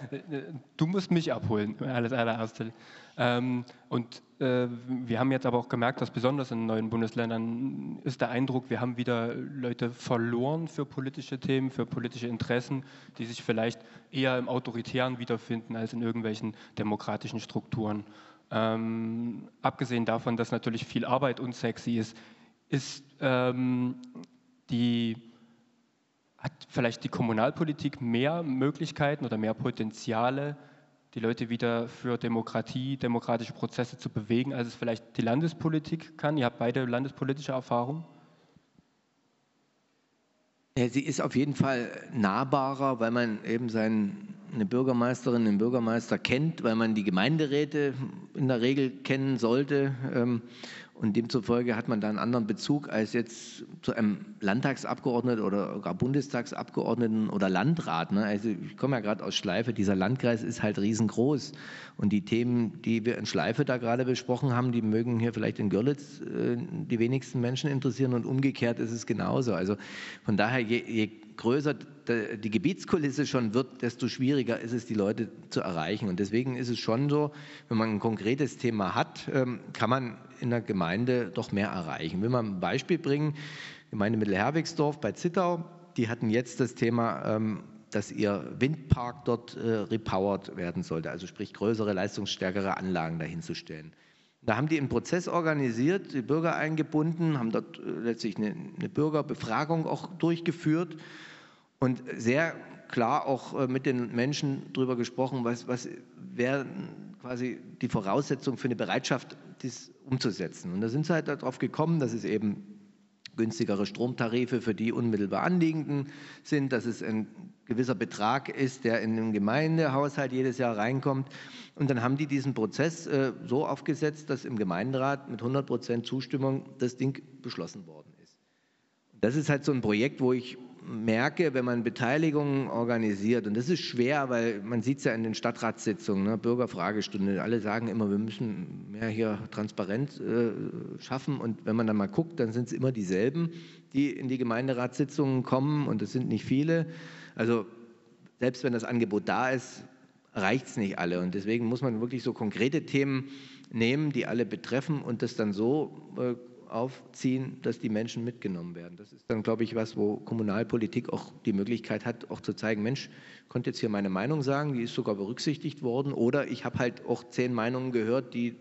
du musst mich abholen, alles allererste. Ähm, und äh, wir haben jetzt aber auch gemerkt, dass besonders in neuen Bundesländern ist der Eindruck, wir haben wieder Leute verloren für politische Themen, für politische Interessen, die sich vielleicht eher im Autoritären wiederfinden als in irgendwelchen demokratischen Strukturen. Ähm, abgesehen davon, dass natürlich viel Arbeit unsexy ist, ist ähm, die hat vielleicht die Kommunalpolitik mehr Möglichkeiten oder mehr Potenziale, die Leute wieder für Demokratie, demokratische Prozesse zu bewegen, als es vielleicht die Landespolitik kann? Ihr habt beide landespolitische Erfahrung. Ja, sie ist auf jeden Fall nahbarer, weil man eben sein eine Bürgermeisterin, einen Bürgermeister kennt, weil man die Gemeinderäte in der Regel kennen sollte. Ähm, und demzufolge hat man da einen anderen Bezug als jetzt zu einem Landtagsabgeordneten oder gar Bundestagsabgeordneten oder Landrat. Ne? Also ich komme ja gerade aus Schleife, dieser Landkreis ist halt riesengroß. Und die Themen, die wir in Schleife da gerade besprochen haben, die mögen hier vielleicht in Görlitz äh, die wenigsten Menschen interessieren und umgekehrt ist es genauso. Also von daher, je, je größer die Gebietskulisse schon wird, desto schwieriger ist es, die Leute zu erreichen. Und deswegen ist es schon so, wenn man ein konkretes Thema hat, ähm, kann man in der Gemeinde doch mehr erreichen. Will man ein Beispiel bringen, Gemeinde Mittelherwigsdorf bei Zittau, die hatten jetzt das Thema, ähm, dass ihr Windpark dort äh, repowered werden sollte, also sprich größere, leistungsstärkere Anlagen dahinzustellen. Da haben die einen Prozess organisiert, die Bürger eingebunden, haben dort äh, letztlich eine, eine Bürgerbefragung auch durchgeführt und sehr klar auch äh, mit den Menschen darüber gesprochen, was, was wären quasi die Voraussetzungen für eine Bereitschaft, dies umzusetzen. Und da sind sie halt darauf gekommen, dass es eben günstigere Stromtarife für die unmittelbar Anliegenden sind, dass es ein gewisser Betrag ist, der in den Gemeindehaushalt jedes Jahr reinkommt. Und dann haben die diesen Prozess äh, so aufgesetzt, dass im Gemeinderat mit 100 Prozent Zustimmung das Ding beschlossen worden ist. Das ist halt so ein Projekt, wo ich merke, wenn man Beteiligungen organisiert, und das ist schwer, weil man sieht es ja in den Stadtratssitzungen, ne, Bürgerfragestunde, alle sagen immer, wir müssen mehr hier Transparenz äh, schaffen. Und wenn man dann mal guckt, dann sind es immer dieselben, die in die Gemeinderatssitzungen kommen. Und das sind nicht viele. Also selbst wenn das Angebot da ist, reicht es nicht alle. Und deswegen muss man wirklich so konkrete Themen nehmen, die alle betreffen und das dann so äh, aufziehen, dass die Menschen mitgenommen werden. Das ist dann, glaube ich, was, wo Kommunalpolitik auch die Möglichkeit hat, auch zu zeigen, Mensch, ich konnte jetzt hier meine Meinung sagen, die ist sogar berücksichtigt worden, oder ich habe halt auch zehn Meinungen gehört, die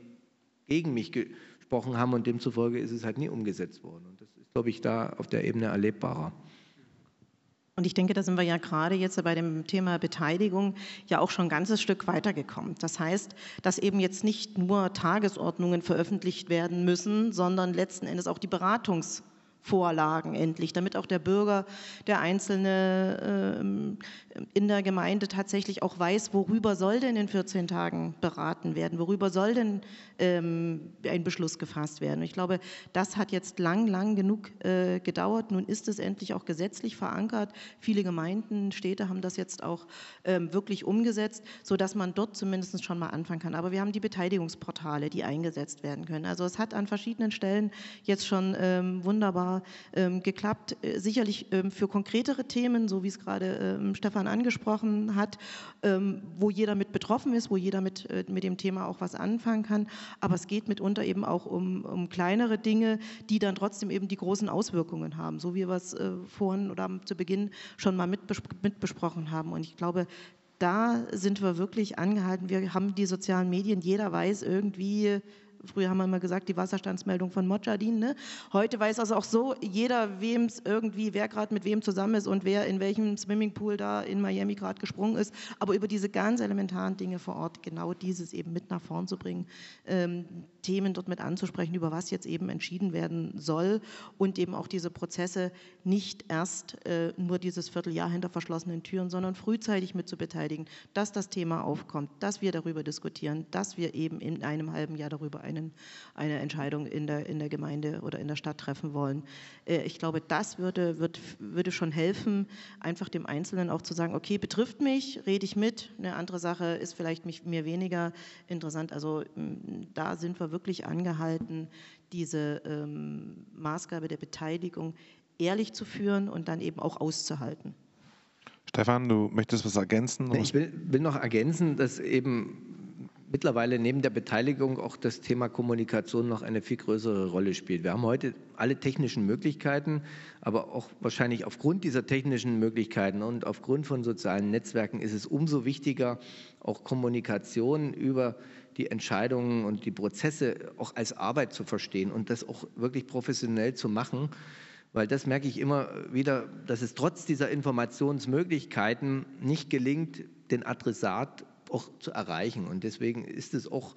gegen mich gesprochen haben und demzufolge ist es halt nie umgesetzt worden. Und das ist, glaube ich, da auf der Ebene erlebbarer. Und ich denke, da sind wir ja gerade jetzt bei dem Thema Beteiligung ja auch schon ein ganzes Stück weitergekommen. Das heißt, dass eben jetzt nicht nur Tagesordnungen veröffentlicht werden müssen, sondern letzten Endes auch die Beratungs- Vorlagen endlich, damit auch der Bürger, der Einzelne ähm, in der Gemeinde tatsächlich auch weiß, worüber soll denn in 14 Tagen beraten werden, worüber soll denn ähm, ein Beschluss gefasst werden. ich glaube, das hat jetzt lang, lang genug äh, gedauert. Nun ist es endlich auch gesetzlich verankert. Viele Gemeinden, Städte haben das jetzt auch ähm, wirklich umgesetzt, sodass man dort zumindest schon mal anfangen kann. Aber wir haben die Beteiligungsportale, die eingesetzt werden können. Also es hat an verschiedenen Stellen jetzt schon wunderbar ähm, geklappt. Äh, sicherlich ähm, für konkretere Themen, so wie es gerade ähm, Stefan angesprochen hat, ähm, wo jeder mit betroffen ist, wo jeder mit, äh, mit dem Thema auch was anfangen kann. Aber es geht mitunter eben auch um, um kleinere Dinge, die dann trotzdem eben die großen Auswirkungen haben, so wie wir es äh, vorhin oder zu Beginn schon mal mitbes mitbesprochen haben. Und ich glaube, da sind wir wirklich angehalten. Wir haben die sozialen Medien, jeder weiß irgendwie, Früher haben wir immer gesagt, die Wasserstandsmeldung von Mojadin. Ne? Heute weiß also auch so jeder, wem es irgendwie, wer gerade mit wem zusammen ist und wer in welchem Swimmingpool da in Miami gerade gesprungen ist. Aber über diese ganz elementaren Dinge vor Ort, genau dieses eben mit nach vorn zu bringen, ähm, Themen dort mit anzusprechen, über was jetzt eben entschieden werden soll und eben auch diese Prozesse nicht erst äh, nur dieses Vierteljahr hinter verschlossenen Türen, sondern frühzeitig mit zu beteiligen, dass das Thema aufkommt, dass wir darüber diskutieren, dass wir eben in einem halben Jahr darüber einen, eine Entscheidung in der, in der Gemeinde oder in der Stadt treffen wollen. Äh, ich glaube, das würde, wird, würde schon helfen, einfach dem Einzelnen auch zu sagen, okay, betrifft mich, rede ich mit. Eine andere Sache ist vielleicht mich, mir weniger interessant. Also da sind wir wirklich angehalten, diese ähm, Maßgabe der Beteiligung ehrlich zu führen und dann eben auch auszuhalten. Stefan, du möchtest was ergänzen? Ich will, will noch ergänzen, dass eben mittlerweile neben der Beteiligung auch das Thema Kommunikation noch eine viel größere Rolle spielt. Wir haben heute alle technischen Möglichkeiten, aber auch wahrscheinlich aufgrund dieser technischen Möglichkeiten und aufgrund von sozialen Netzwerken ist es umso wichtiger, auch Kommunikation über die Entscheidungen und die Prozesse auch als Arbeit zu verstehen und das auch wirklich professionell zu machen. Weil das merke ich immer wieder, dass es trotz dieser Informationsmöglichkeiten nicht gelingt, den Adressat auch zu erreichen. Und deswegen ist es auch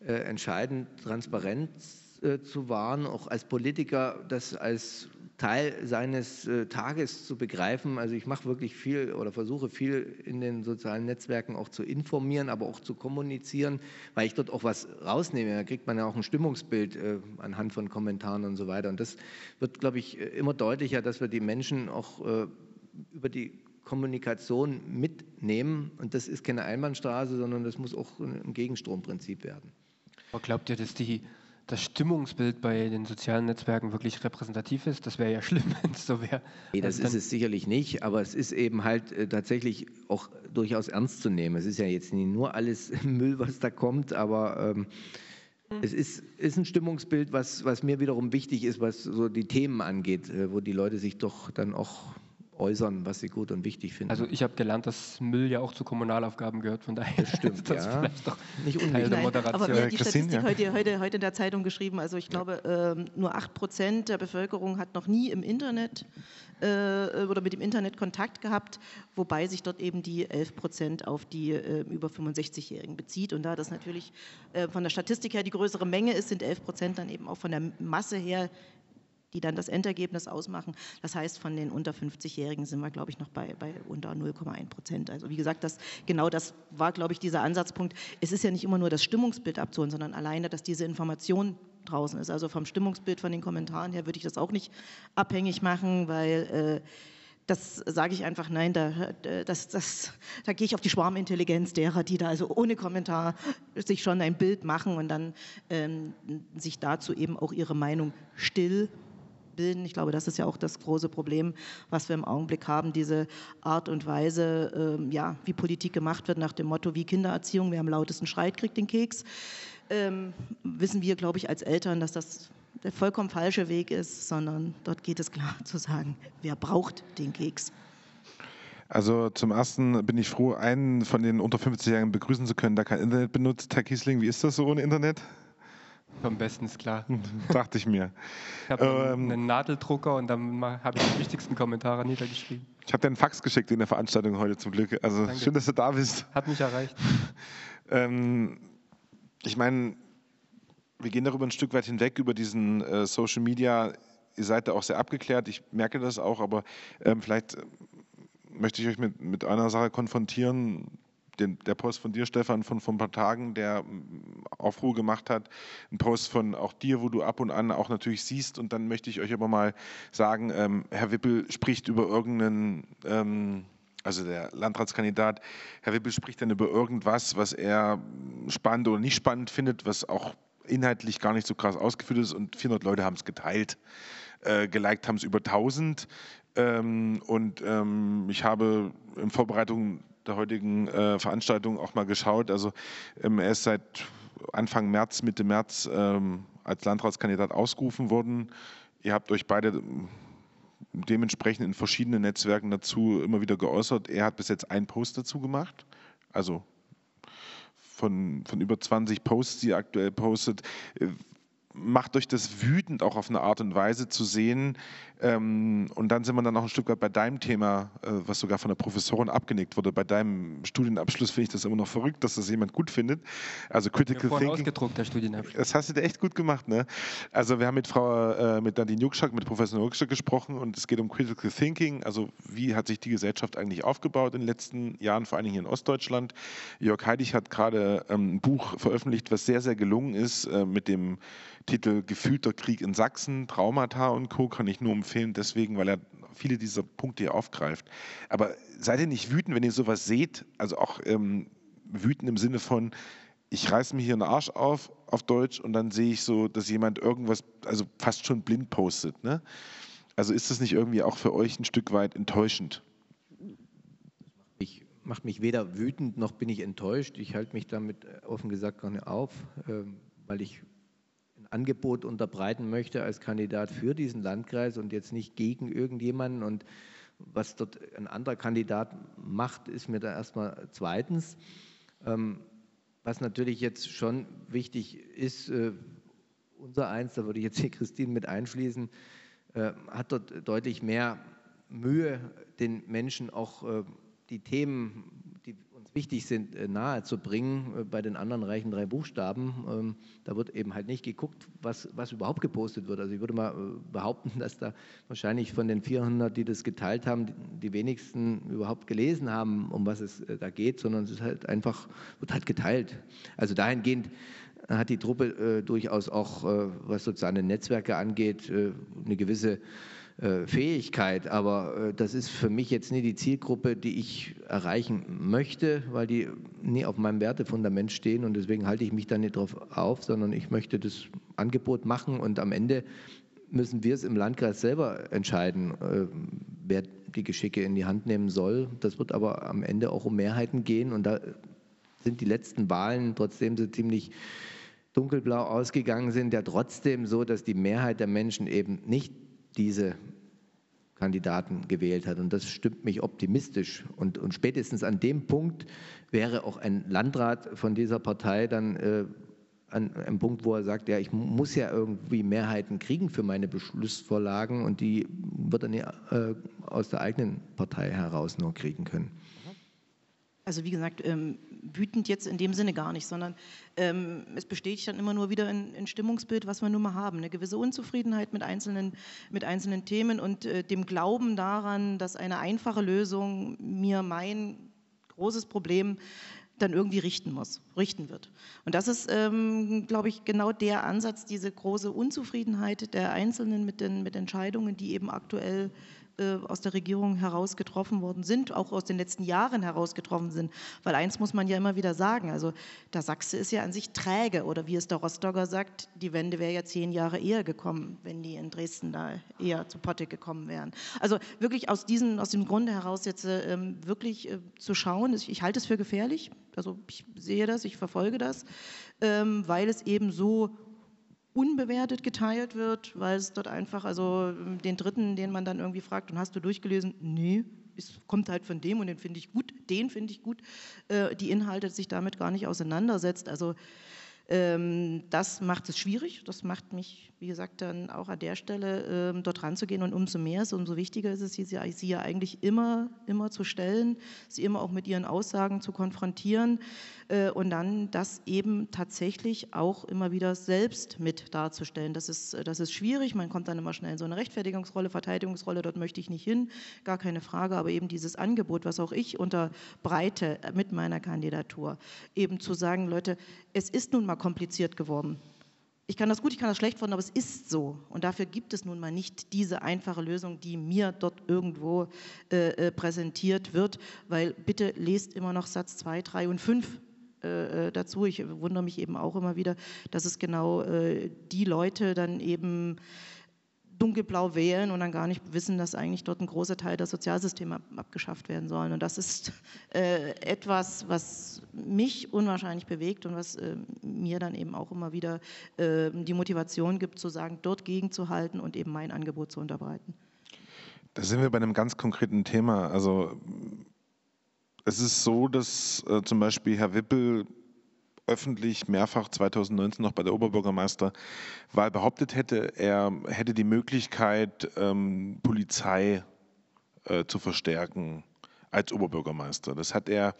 äh, entscheidend, Transparenz äh, zu wahren, auch als Politiker das als Teil seines äh, Tages zu begreifen. Also ich mache wirklich viel oder versuche viel in den sozialen Netzwerken auch zu informieren, aber auch zu kommunizieren, weil ich dort auch was rausnehme. Da kriegt man ja auch ein Stimmungsbild äh, anhand von Kommentaren und so weiter. Und das wird, glaube ich, immer deutlicher, dass wir die Menschen auch äh, über die Kommunikation mitnehmen. Und das ist keine Einbahnstraße, sondern das muss auch ein Gegenstromprinzip werden. Aber glaubt ihr, dass die das Stimmungsbild bei den sozialen Netzwerken wirklich repräsentativ ist. Das wäre ja schlimm, wenn es so wäre. Nee, das ist es sicherlich nicht, aber es ist eben halt äh, tatsächlich auch durchaus ernst zu nehmen. Es ist ja jetzt nicht nur alles Müll, was da kommt, aber ähm, es ist, ist ein Stimmungsbild, was, was mir wiederum wichtig ist, was so die Themen angeht, äh, wo die Leute sich doch dann auch äußern, was sie gut und wichtig finden. Also ich habe gelernt, dass Müll ja auch zu Kommunalaufgaben gehört, von daher das stimmt, das ja. vielleicht doch nicht unwichtig. Nein, aber wir haben die Statistik ja. heute, heute, heute in der Zeitung geschrieben, also ich glaube, ähm, nur 8 Prozent der Bevölkerung hat noch nie im Internet äh, oder mit dem Internet Kontakt gehabt, wobei sich dort eben die 11 Prozent auf die äh, über 65-Jährigen bezieht. Und da das natürlich äh, von der Statistik her die größere Menge ist, sind 11 Prozent dann eben auch von der Masse her die dann das Endergebnis ausmachen. Das heißt, von den unter 50-Jährigen sind wir, glaube ich, noch bei, bei unter 0,1 Prozent. Also wie gesagt, das, genau das war, glaube ich, dieser Ansatzpunkt. Es ist ja nicht immer nur das Stimmungsbild abzuholen, sondern alleine, dass diese Information draußen ist. Also vom Stimmungsbild, von den Kommentaren her würde ich das auch nicht abhängig machen, weil... Äh, das sage ich einfach, nein, da, das, das, da gehe ich auf die Schwarmintelligenz derer, die da also ohne Kommentar sich schon ein Bild machen und dann ähm, sich dazu eben auch ihre Meinung still bilden. Ich glaube, das ist ja auch das große Problem, was wir im Augenblick haben, diese Art und Weise, ähm, ja, wie Politik gemacht wird nach dem Motto, wie Kindererziehung, wer am lautesten schreit, kriegt den Keks. Ähm, wissen wir, glaube ich, als Eltern, dass das der vollkommen falsche Weg ist, sondern dort geht es klar zu sagen, wer braucht den Keks. Also zum Ersten bin ich froh, einen von den unter 50-Jährigen begrüßen zu können, der kein Internet benutzt. Herr Kiesling, wie ist das so ohne Internet? Am besten ist klar. Dachte ich mir. Ich habe ähm, einen Nadeldrucker und dann habe ich die wichtigsten Kommentare niedergeschrieben. Ich habe dir einen Fax geschickt in der Veranstaltung heute zum Glück. Also Danke. schön, dass du da bist. Hat mich erreicht. ähm, ich meine, wir gehen darüber ein Stück weit hinweg, über diesen äh, Social Media. Ihr seid da auch sehr abgeklärt, ich merke das auch, aber ähm, vielleicht äh, möchte ich euch mit, mit einer Sache konfrontieren, den, der Post von dir, Stefan, von vor ein paar Tagen, der mm, Aufruhr gemacht hat, ein Post von auch dir, wo du ab und an auch natürlich siehst. Und dann möchte ich euch aber mal sagen, ähm, Herr Wippel spricht über irgendeinen, ähm, also der Landratskandidat, Herr Wippel spricht dann über irgendwas, was er spannend oder nicht spannend findet, was auch inhaltlich gar nicht so krass ausgeführt ist und 400 Leute haben es geteilt. Äh, geliked haben es über 1000 ähm, und ähm, ich habe in Vorbereitung der heutigen äh, Veranstaltung auch mal geschaut. Also ähm, er ist seit Anfang März, Mitte März ähm, als Landratskandidat ausgerufen worden. Ihr habt euch beide ähm, dementsprechend in verschiedenen Netzwerken dazu immer wieder geäußert. Er hat bis jetzt einen Post dazu gemacht, also von, von über 20 Posts, die er aktuell postet. Äh, macht euch das wütend, auch auf eine Art und Weise zu sehen. Ähm, und dann sind wir dann noch ein Stück weit bei deinem Thema, äh, was sogar von der Professorin abgenickt wurde. Bei deinem Studienabschluss finde ich das immer noch verrückt, dass das jemand gut findet. Also Critical Thinking. ausgedruckt, der Studienabschluss. Das hast du dir echt gut gemacht, ne? Also wir haben mit Frau, äh, mit Nadine Juckschak, mit Professor Juckschak gesprochen und es geht um Critical Thinking. Also wie hat sich die Gesellschaft eigentlich aufgebaut in den letzten Jahren, vor allem hier in Ostdeutschland. Jörg Heidig hat gerade ähm, ein Buch veröffentlicht, was sehr, sehr gelungen ist äh, mit dem Titel Gefühlter Krieg in Sachsen, Traumata und Co. kann ich nur empfehlen, deswegen, weil er viele dieser Punkte hier aufgreift. Aber seid ihr nicht wütend, wenn ihr sowas seht? Also auch ähm, wütend im Sinne von, ich reiße mir hier einen Arsch auf, auf Deutsch, und dann sehe ich so, dass jemand irgendwas, also fast schon blind postet. Ne? Also ist das nicht irgendwie auch für euch ein Stück weit enttäuschend? Ich macht mich weder wütend noch bin ich enttäuscht. Ich halte mich damit äh, offen gesagt gar nicht auf, ähm, weil ich Angebot unterbreiten möchte als Kandidat für diesen Landkreis und jetzt nicht gegen irgendjemanden. Und was dort ein anderer Kandidat macht, ist mir da erstmal zweitens. Ähm, was natürlich jetzt schon wichtig ist, äh, unser eins, da würde ich jetzt hier Christine mit einschließen, äh, hat dort deutlich mehr Mühe, den Menschen auch äh, die Themen, wichtig sind, äh, nahezubringen. Äh, bei den anderen reichen drei Buchstaben. Ähm, da wird eben halt nicht geguckt, was, was überhaupt gepostet wird. Also ich würde mal äh, behaupten, dass da wahrscheinlich von den 400, die das geteilt haben, die wenigsten überhaupt gelesen haben, um was es da geht, sondern es ist halt einfach, wird halt geteilt. Also dahingehend hat die Truppe durchaus auch, was soziale Netzwerke angeht, eine gewisse Fähigkeit, aber äh, das ist für mich jetzt nie die Zielgruppe, die ich erreichen möchte, weil die nie auf meinem Wertefundament stehen und deswegen halte ich mich da nicht drauf auf, sondern ich möchte das Angebot machen und am Ende müssen wir es im Landkreis selber entscheiden, äh, wer die Geschicke in die Hand nehmen soll. Das wird aber am Ende auch um Mehrheiten gehen und da sind die letzten Wahlen, trotzdem sie ziemlich dunkelblau ausgegangen sind, ja trotzdem so, dass die Mehrheit der Menschen eben nicht diese Kandidaten gewählt hat. Und das stimmt mich optimistisch. Und, und spätestens an dem Punkt wäre auch ein Landrat von dieser Partei dann äh, an einem Punkt, wo er sagt, ja, ich muss ja irgendwie Mehrheiten kriegen für meine Beschlussvorlagen und die wird er nicht, äh, aus der eigenen Partei heraus nur kriegen können. Also wie gesagt, ähm, wütend jetzt in dem Sinne gar nicht, sondern ähm, es bestätigt dann immer nur wieder ein, ein, Stimmungsbild, was wir nun mal haben. Eine gewisse Unzufriedenheit mit einzelnen, mit einzelnen Themen und äh, dem Glauben daran, dass eine einfache Lösung mir mein großes Problem dann irgendwie richten muss, richten wird. Und das ist, ähm, glaube ich, genau der Ansatz, diese große Unzufriedenheit der Einzelnen mit den mit Entscheidungen, die eben aktuell äh, aus der Regierung heraus getroffen worden sind, auch aus den letzten Jahren heraus getroffen sind. Weil eins muss man ja immer wieder sagen, also der Sachse ist ja an sich träge oder wie es der Rostocker sagt, die Wende wäre ja zehn Jahre eher gekommen, wenn die in Dresden da eher zu Potte gekommen wären. Also wirklich aus, diesen, aus dem Grunde heraus jetzt ähm, wirklich äh, zu schauen, ich, ich halte es für gefährlich, also ich sehe das, ich verfolge das, ähm, weil es eben so unbewertet geteilt wird, weil es dort einfach, also den dritten, den man dann irgendwie fragt, und hast du durchgelesen? Nee, es kommt halt von dem und den finde ich gut, den finde ich gut, äh, die Inhalte sich damit gar nicht auseinandersetzt. Also das macht es schwierig, das macht mich, wie gesagt, dann auch an der Stelle ähm, dort ranzugehen. Und umso mehr, umso wichtiger ist es, sie, sie ja eigentlich immer, immer zu stellen, sie immer auch mit ihren Aussagen zu konfrontieren äh, und dann das eben tatsächlich auch immer wieder selbst mit darzustellen. Das ist, das ist schwierig, man kommt dann immer schnell in so eine Rechtfertigungsrolle, Verteidigungsrolle, dort möchte ich nicht hin, gar keine Frage, aber eben dieses Angebot, was auch ich unterbreite mit meiner Kandidatur, eben zu sagen, Leute, es ist nun mal kompliziert geworden. Ich kann das gut, ich kann das schlecht finden, aber es ist so. Und dafür gibt es nun mal nicht diese einfache Lösung, die mir dort irgendwo äh, äh präsentiert wird, weil bitte lest immer noch Satz 2, 3 und 5 äh, äh, dazu. Ich wundere mich eben auch immer wieder, dass es genau äh, die Leute dann eben dunkelblau wählen und dann gar nicht wissen, dass eigentlich dort ein großer Teil der Sozialsysteme abgeschafft werden sollen. Und das ist äh, etwas, was mich unwahrscheinlich bewegt und was äh, mir dann eben auch immer wieder äh, die Motivation gibt, zu sagen, dort gegenzuhalten und eben mein Angebot zu unterbreiten. Da sind wir bei einem ganz konkreten Thema. Also es ist so, dass äh, zum Beispiel Herr Wippel öffentlich mehrfach 2019 noch bei der Oberbürgermeisterwahl behauptet hätte, er hätte die Möglichkeit, ähm, Polizei äh, zu verstärken als Oberbürgermeister. Das hat er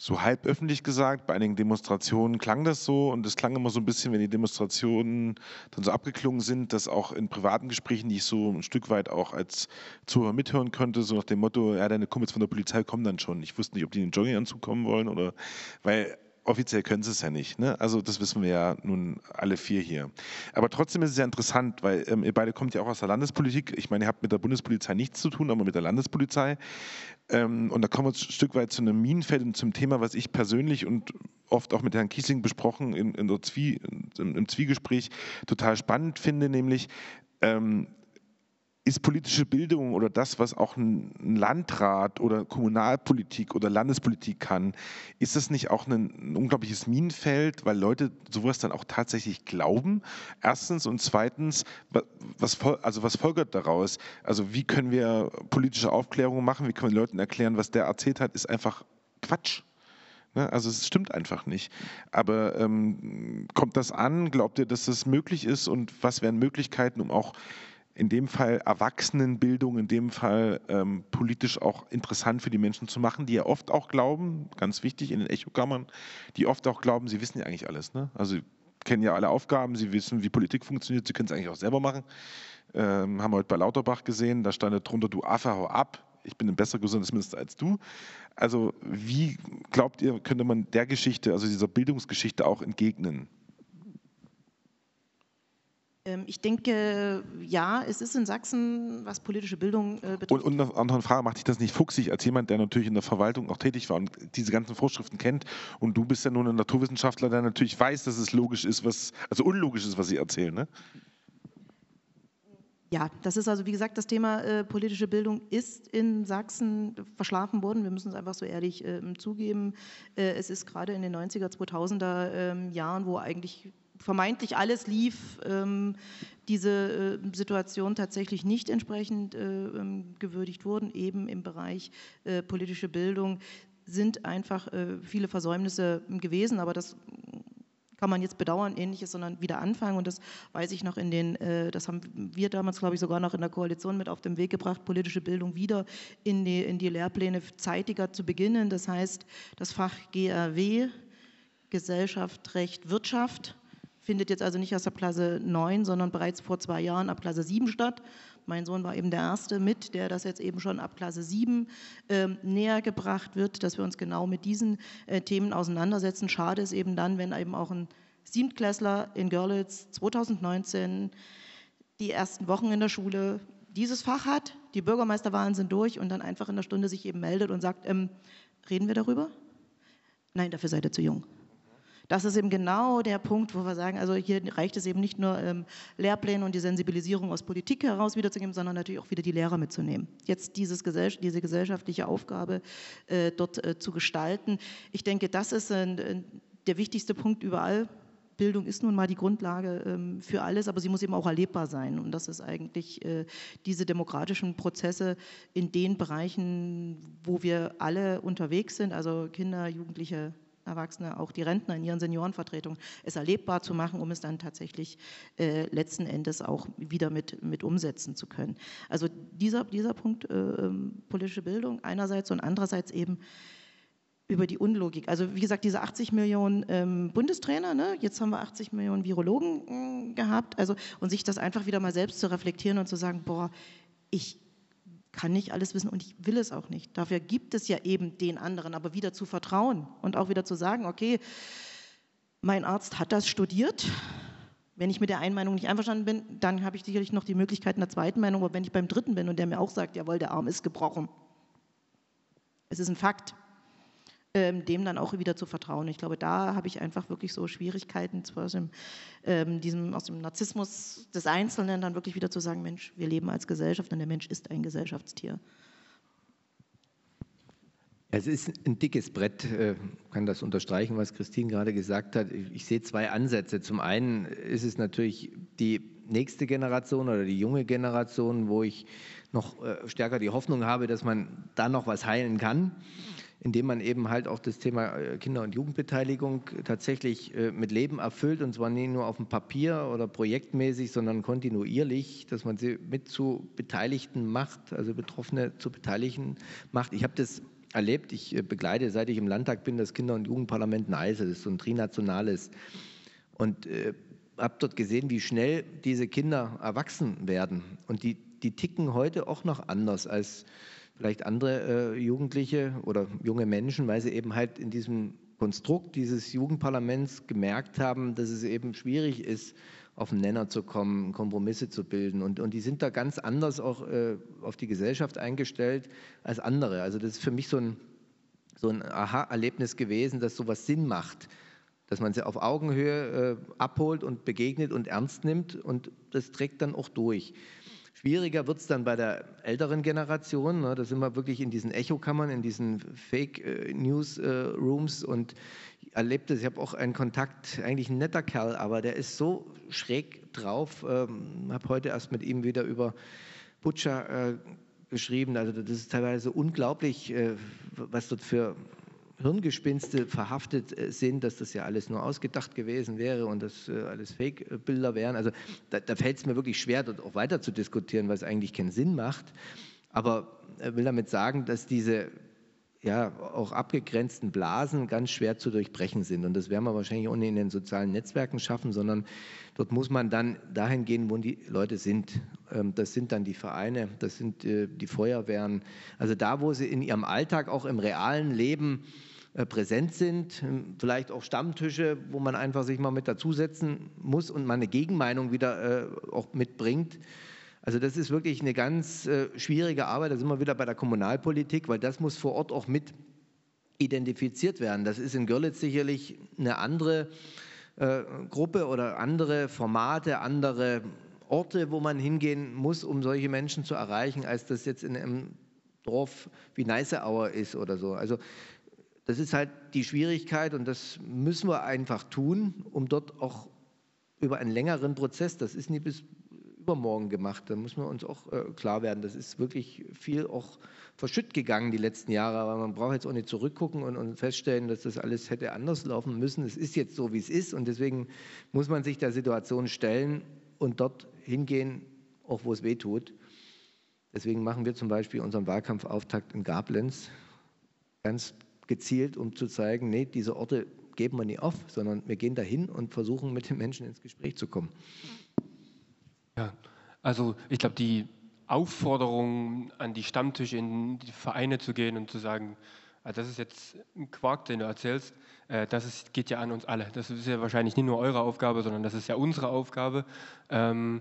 so halb öffentlich gesagt. Bei einigen Demonstrationen klang das so und es klang immer so ein bisschen, wenn die Demonstrationen dann so abgeklungen sind, dass auch in privaten Gesprächen, die ich so ein Stück weit auch als Zuhörer mithören konnte, so nach dem Motto, ja, deine Kumpels von der Polizei kommen dann schon. Ich wusste nicht, ob die in den Jogginganzug kommen wollen oder, weil offiziell können sie es ja nicht. Ne? Also das wissen wir ja nun alle vier hier. Aber trotzdem ist es ja interessant, weil ähm, ihr beide kommt ja auch aus der Landespolitik. Ich meine, ihr habt mit der Bundespolizei nichts zu tun, aber mit der Landespolizei. Ähm, und da kommen wir ein Stück weit zu einem Minenfeld und zum Thema, was ich persönlich und oft auch mit Herrn Kiesling besprochen in, in Zwie, in, im Zwiegespräch total spannend finde, nämlich ähm, ist politische Bildung oder das, was auch ein Landrat oder Kommunalpolitik oder Landespolitik kann, ist das nicht auch ein, unglaubliches Minenfeld, weil Leute sowas dann auch tatsächlich glauben? Erstens und zweitens, was, also was folgert daraus? Also wie können wir politische Aufklärung machen? Wie können wir Leuten erklären, was der erzählt hat, ist einfach Quatsch. Ne? Also es stimmt einfach nicht. Aber ähm, kommt das an? Glaubt ihr, dass das möglich ist? Und was wären Möglichkeiten, um auch in dem Fall Erwachsenenbildung, in dem Fall ähm, politisch auch interessant für die Menschen zu machen, die ja oft auch glauben, ganz wichtig in den Echokammern, die oft auch glauben, sie wissen ja eigentlich alles. Ne? Also kennen ja alle Aufgaben, sie wissen, wie Politik funktioniert, sie können es eigentlich auch selber machen. Ähm, haben wir heute bei Lauterbach gesehen, da stand drunter, du Affe, hau ab. Ich bin ein besser Gesundheitsminister als du. Also wie glaubt ihr, könnte man der Geschichte, also dieser Bildungsgeschichte auch entgegnen? Ähm, ich denke, ja, es ist in Sachsen, was politische Bildung äh, betrifft. Und, und eine andere Frage, macht dich das nicht fuchsig als jemand, der natürlich in der Verwaltung auch tätig war und diese ganzen Vorschriften kennt? Und du bist ja nun ein Naturwissenschaftler, der natürlich weiß, dass es logisch ist, was, also unlogisch ist, was sie erzählen, ne? Ja, das ist also, wie gesagt, das Thema äh, politische Bildung ist in Sachsen verschlafen worden. Wir müssen es einfach so ehrlich äh, zugeben. Äh, es ist gerade in den 90er, 2000er ähm, Jahren, wo eigentlich vermeintlich alles lief, ähm, diese äh, Situation tatsächlich nicht entsprechend äh, ähm, gewürdigt wurden, eben im Bereich äh, politische Bildung sind einfach viele Versäumnisse gewesen, aber das kann man jetzt bedauern, ähnliches, sondern wieder anfangen. Und das weiß ich noch in den, das haben wir damals, glaube ich, sogar noch in der Koalition mit auf den Weg gebracht, politische Bildung wieder in die, in die Lehrpläne zeitiger zu beginnen. Das heißt, das Fach GRW, Gesellschaft, Recht, Wirtschaft, findet jetzt also nicht erst ab Klasse 9, sondern bereits vor zwei Jahren ab Klasse 7 statt. Mein Sohn war eben der Erste mit, der das jetzt eben schon ab Klasse 7 äh, näher gebracht wird, dass wir uns genau mit diesen äh, Themen auseinandersetzen. Schade ist eben dann, wenn eben auch ein Siebtklässler in Görlitz 2019 die ersten Wochen in der Schule dieses Fach hat, die Bürgermeisterwahlen sind durch und dann einfach in der Stunde sich eben meldet und sagt, ähm, reden wir darüber? Nein, dafür seid ihr zu jung. Das ist eben genau der Punkt, wo wir sagen, also hier reicht es eben nicht nur ähm, Lehrpläne und die Sensibilisierung aus Politik heraus wiederzugeben, sondern natürlich auch wieder die Lehrer mitzunehmen. Jetzt dieses Gesell diese gesellschaftliche Aufgabe äh, dort äh, zu gestalten. Ich denke, das ist äh, der wichtigste Punkt überall. Bildung ist nun mal die Grundlage ähm, für alles, aber sie muss eben auch erlebbar sein. Und das ist eigentlich äh, diese demokratischen Prozesse in den Bereichen, wo wir alle unterwegs sind, also Kinder, Jugendliche, Erwachsene, auch die Rentner in ihren Seniorenvertretungen, es erlebbar zu machen, um es dann tatsächlich äh, letzten Endes auch wieder mit, mit umsetzen zu können. Also dieser, dieser Punkt äh, ähm, politische Bildung einerseits und andererseits eben über die Unlogik. Also wie gesagt, diese 80 Millionen ähm, Bundestrainer, ne? jetzt haben wir 80 Millionen Virologen äh, gehabt, also und sich das einfach wieder mal selbst zu reflektieren und zu sagen, boah, ich kann nicht alles wissen und ich will es auch nicht. Dafür gibt es ja eben den anderen, aber wieder zu vertrauen und auch wieder zu sagen, okay, mein Arzt hat das studiert. Wenn ich mit der einen Meinung nicht einverstanden bin, dann habe ich sicherlich noch die Möglichkeit einer zweiten Meinung, aber wenn ich beim dritten bin und der mir auch sagt, jawohl, der Arm ist gebrochen. Es ist ein Fakt dem dann auch wieder zu vertrauen. Ich glaube, da habe ich einfach wirklich so Schwierigkeiten, aus dem, ähm, diesem, aus dem Narzissmus des Einzelnen dann wirklich wieder zu sagen, Mensch, wir leben als Gesellschaft und der Mensch ist ein Gesellschaftstier. Es ist ein dickes Brett, äh, kann das unterstreichen, was Christine gerade gesagt hat. Ich sehe zwei Ansätze. Zum einen ist es natürlich die nächste Generation oder die junge Generation, wo ich noch äh, stärker die Hoffnung habe, dass man da noch was heilen kann indem man eben halt auch das Thema äh, Kinder- und Jugendbeteiligung tatsächlich äh, mit Leben erfüllt und zwar nicht nur auf dem Papier oder projektmäßig, sondern kontinuierlich, dass man sie mit zu Beteiligten macht, also Betroffene zu Beteiligten macht. Ich habe das erlebt, ich äh, begleite, seit ich im Landtag bin, das Kinder- und Jugendparlament Neise, das ist so ein trinationales. Und äh, habe dort gesehen, wie schnell diese Kinder erwachsen werden. Und die, die ticken heute auch noch anders als vielleicht andere äh, Jugendliche oder junge Menschen, weil sie eben halt in diesem Konstrukt dieses Jugendparlaments gemerkt haben, dass es eben schwierig ist, auf den Nenner zu kommen, Kompromisse zu bilden. Und, und die sind da ganz anders auch äh, auf die Gesellschaft eingestellt als andere. Also das ist für mich so ein, so ein Aha-Erlebnis gewesen, dass sowas Sinn macht, dass man sie auf Augenhöhe äh, abholt und begegnet und ernst nimmt und das trägt dann auch durch. Schwieriger wird es dann bei der älteren Generation. Ne? Da sind wir wirklich in diesen Echokammern, in diesen Fake-News-Rooms äh, äh, und erlebt es. Ich habe auch einen Kontakt, eigentlich ein netter Kerl, aber der ist so schräg drauf. Ähm, habe heute erst mit ihm wieder über Butcher äh, geschrieben. Also das ist teilweise unglaublich, äh, was dort für Hirngespinste verhaftet äh, sind, dass das ja alles nur ausgedacht gewesen wäre und dass äh, alles Fake-Bilder wären. Also da, da fällt es mir wirklich schwer, dort auch weiter zu diskutieren, weil es eigentlich keinen Sinn macht. Aber er will damit sagen, dass diese ja, auch abgegrenzten Blasen ganz schwer zu durchbrechen sind. Und das werden wir wahrscheinlich auch nicht in den sozialen Netzwerken schaffen, sondern dort muss man dann dahin gehen, wo die Leute sind. Ähm, das sind dann die Vereine, das sind äh, die Feuerwehren. Also da, wo sie in ihrem Alltag, auch im realen Leben äh, präsent sind, ähm, vielleicht auch Stammtische, wo man einfach sich mal mit dazusetzen muss und mal eine Gegenmeinung wieder äh, auch mitbringt. Also das ist wirklich eine ganz äh, schwierige Arbeit. Da sind wir wieder bei der Kommunalpolitik, weil das muss vor Ort auch mit identifiziert werden. Das ist in Görlitz sicherlich eine andere äh, Gruppe oder andere Formate, andere Orte, wo man hingehen muss, um solche Menschen zu erreichen, als das jetzt in einem Dorf wie Neißeauer ist oder so. Also das ist halt die Schwierigkeit und das müssen wir einfach tun, um dort auch über einen längeren Prozess, das ist nie bis übermorgen gemacht. Da muss man uns auch äh, klar werden. Das ist wirklich viel auch verschütt gegangen die letzten Jahre. Aber man braucht jetzt auch nicht zurückgucken und, und feststellen, dass das alles hätte anders laufen müssen. Es ist jetzt so, wie es ist. Und deswegen muss man sich der Situation stellen und dort hingehen, auch wo es weh tut. Deswegen machen wir zum Beispiel unseren Wahlkampfauftakt in Gablenz ganz gezielt, um zu zeigen, nee, diese Orte geben wir nicht auf, sondern wir gehen dahin und versuchen mit den Menschen ins Gespräch zu kommen. Ja, also ich glaube, die Aufforderung an die Stammtische, in die Vereine zu gehen und zu sagen, ah, das ist jetzt ein Quark, den du erzählst, äh, das ist, geht ja an uns alle. Das ist ja wahrscheinlich nicht nur eure Aufgabe, sondern das ist ja unsere Aufgabe. Ähm,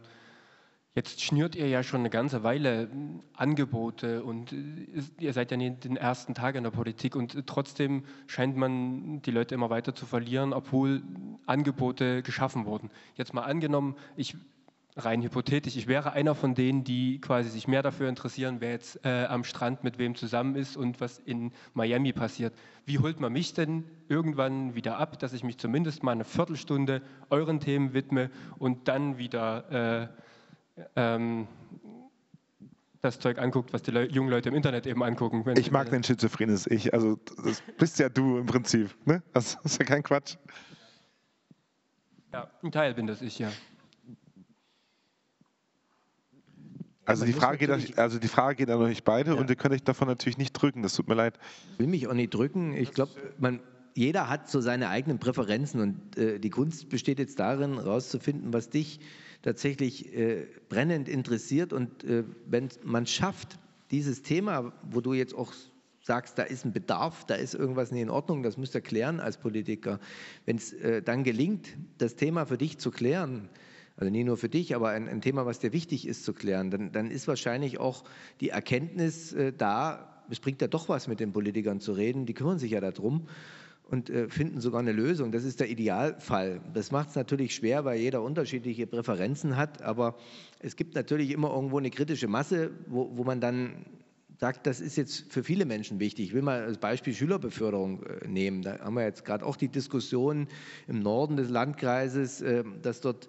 jetzt schnürt ihr ja schon eine ganze Weile Angebote und äh, ihr seid ja nicht den ersten Tag in der Politik und trotzdem scheint man die Leute immer weiter zu verlieren, obwohl Angebote geschaffen wurden. Jetzt mal angenommen, ich rein hypothetisch, ich wäre einer von denen, die quasi sich mehr dafür interessieren, wer jetzt äh, am Strand mit wem zusammen ist und was in Miami passiert. Wie holt man mich denn irgendwann wieder ab, dass ich mich zumindest mal eine Viertelstunde euren Themen widme und dann wieder äh, ähm, das Zeug anguckt, was die Le jungen Leute im Internet eben angucken. ich mag den schizophrenes Ich. Also das bist ja du im Prinzip. Ne? Das ist ja kein Quatsch. Ja, ein Teil bin das ich, ja. Also die, Frage geht, also die Frage geht an euch beide ja. und ihr könnt euch davon natürlich nicht drücken, das tut mir leid. Ich will mich auch nicht drücken. Ich glaube, jeder hat so seine eigenen Präferenzen und äh, die Kunst besteht jetzt darin, herauszufinden, was dich tatsächlich äh, brennend interessiert. Und äh, wenn man schafft, dieses Thema, wo du jetzt auch sagst, da ist ein Bedarf, da ist irgendwas nicht in Ordnung, das müsst ihr klären als Politiker. Wenn es äh, dann gelingt, das Thema für dich zu klären, also nicht nur für dich, aber ein, ein Thema, was dir wichtig ist zu klären, dann, dann ist wahrscheinlich auch die Erkenntnis äh, da, es bringt ja doch was mit den Politikern zu reden, die kümmern sich ja darum und äh, finden sogar eine Lösung. Das ist der Idealfall. Das macht es natürlich schwer, weil jeder unterschiedliche Präferenzen hat, aber es gibt natürlich immer irgendwo eine kritische Masse, wo, wo man dann sagt, das ist jetzt für viele Menschen wichtig. Ich will mal als Beispiel Schülerbeförderung äh, nehmen. Da haben wir jetzt gerade auch die Diskussion im Norden des Landkreises, äh, dass dort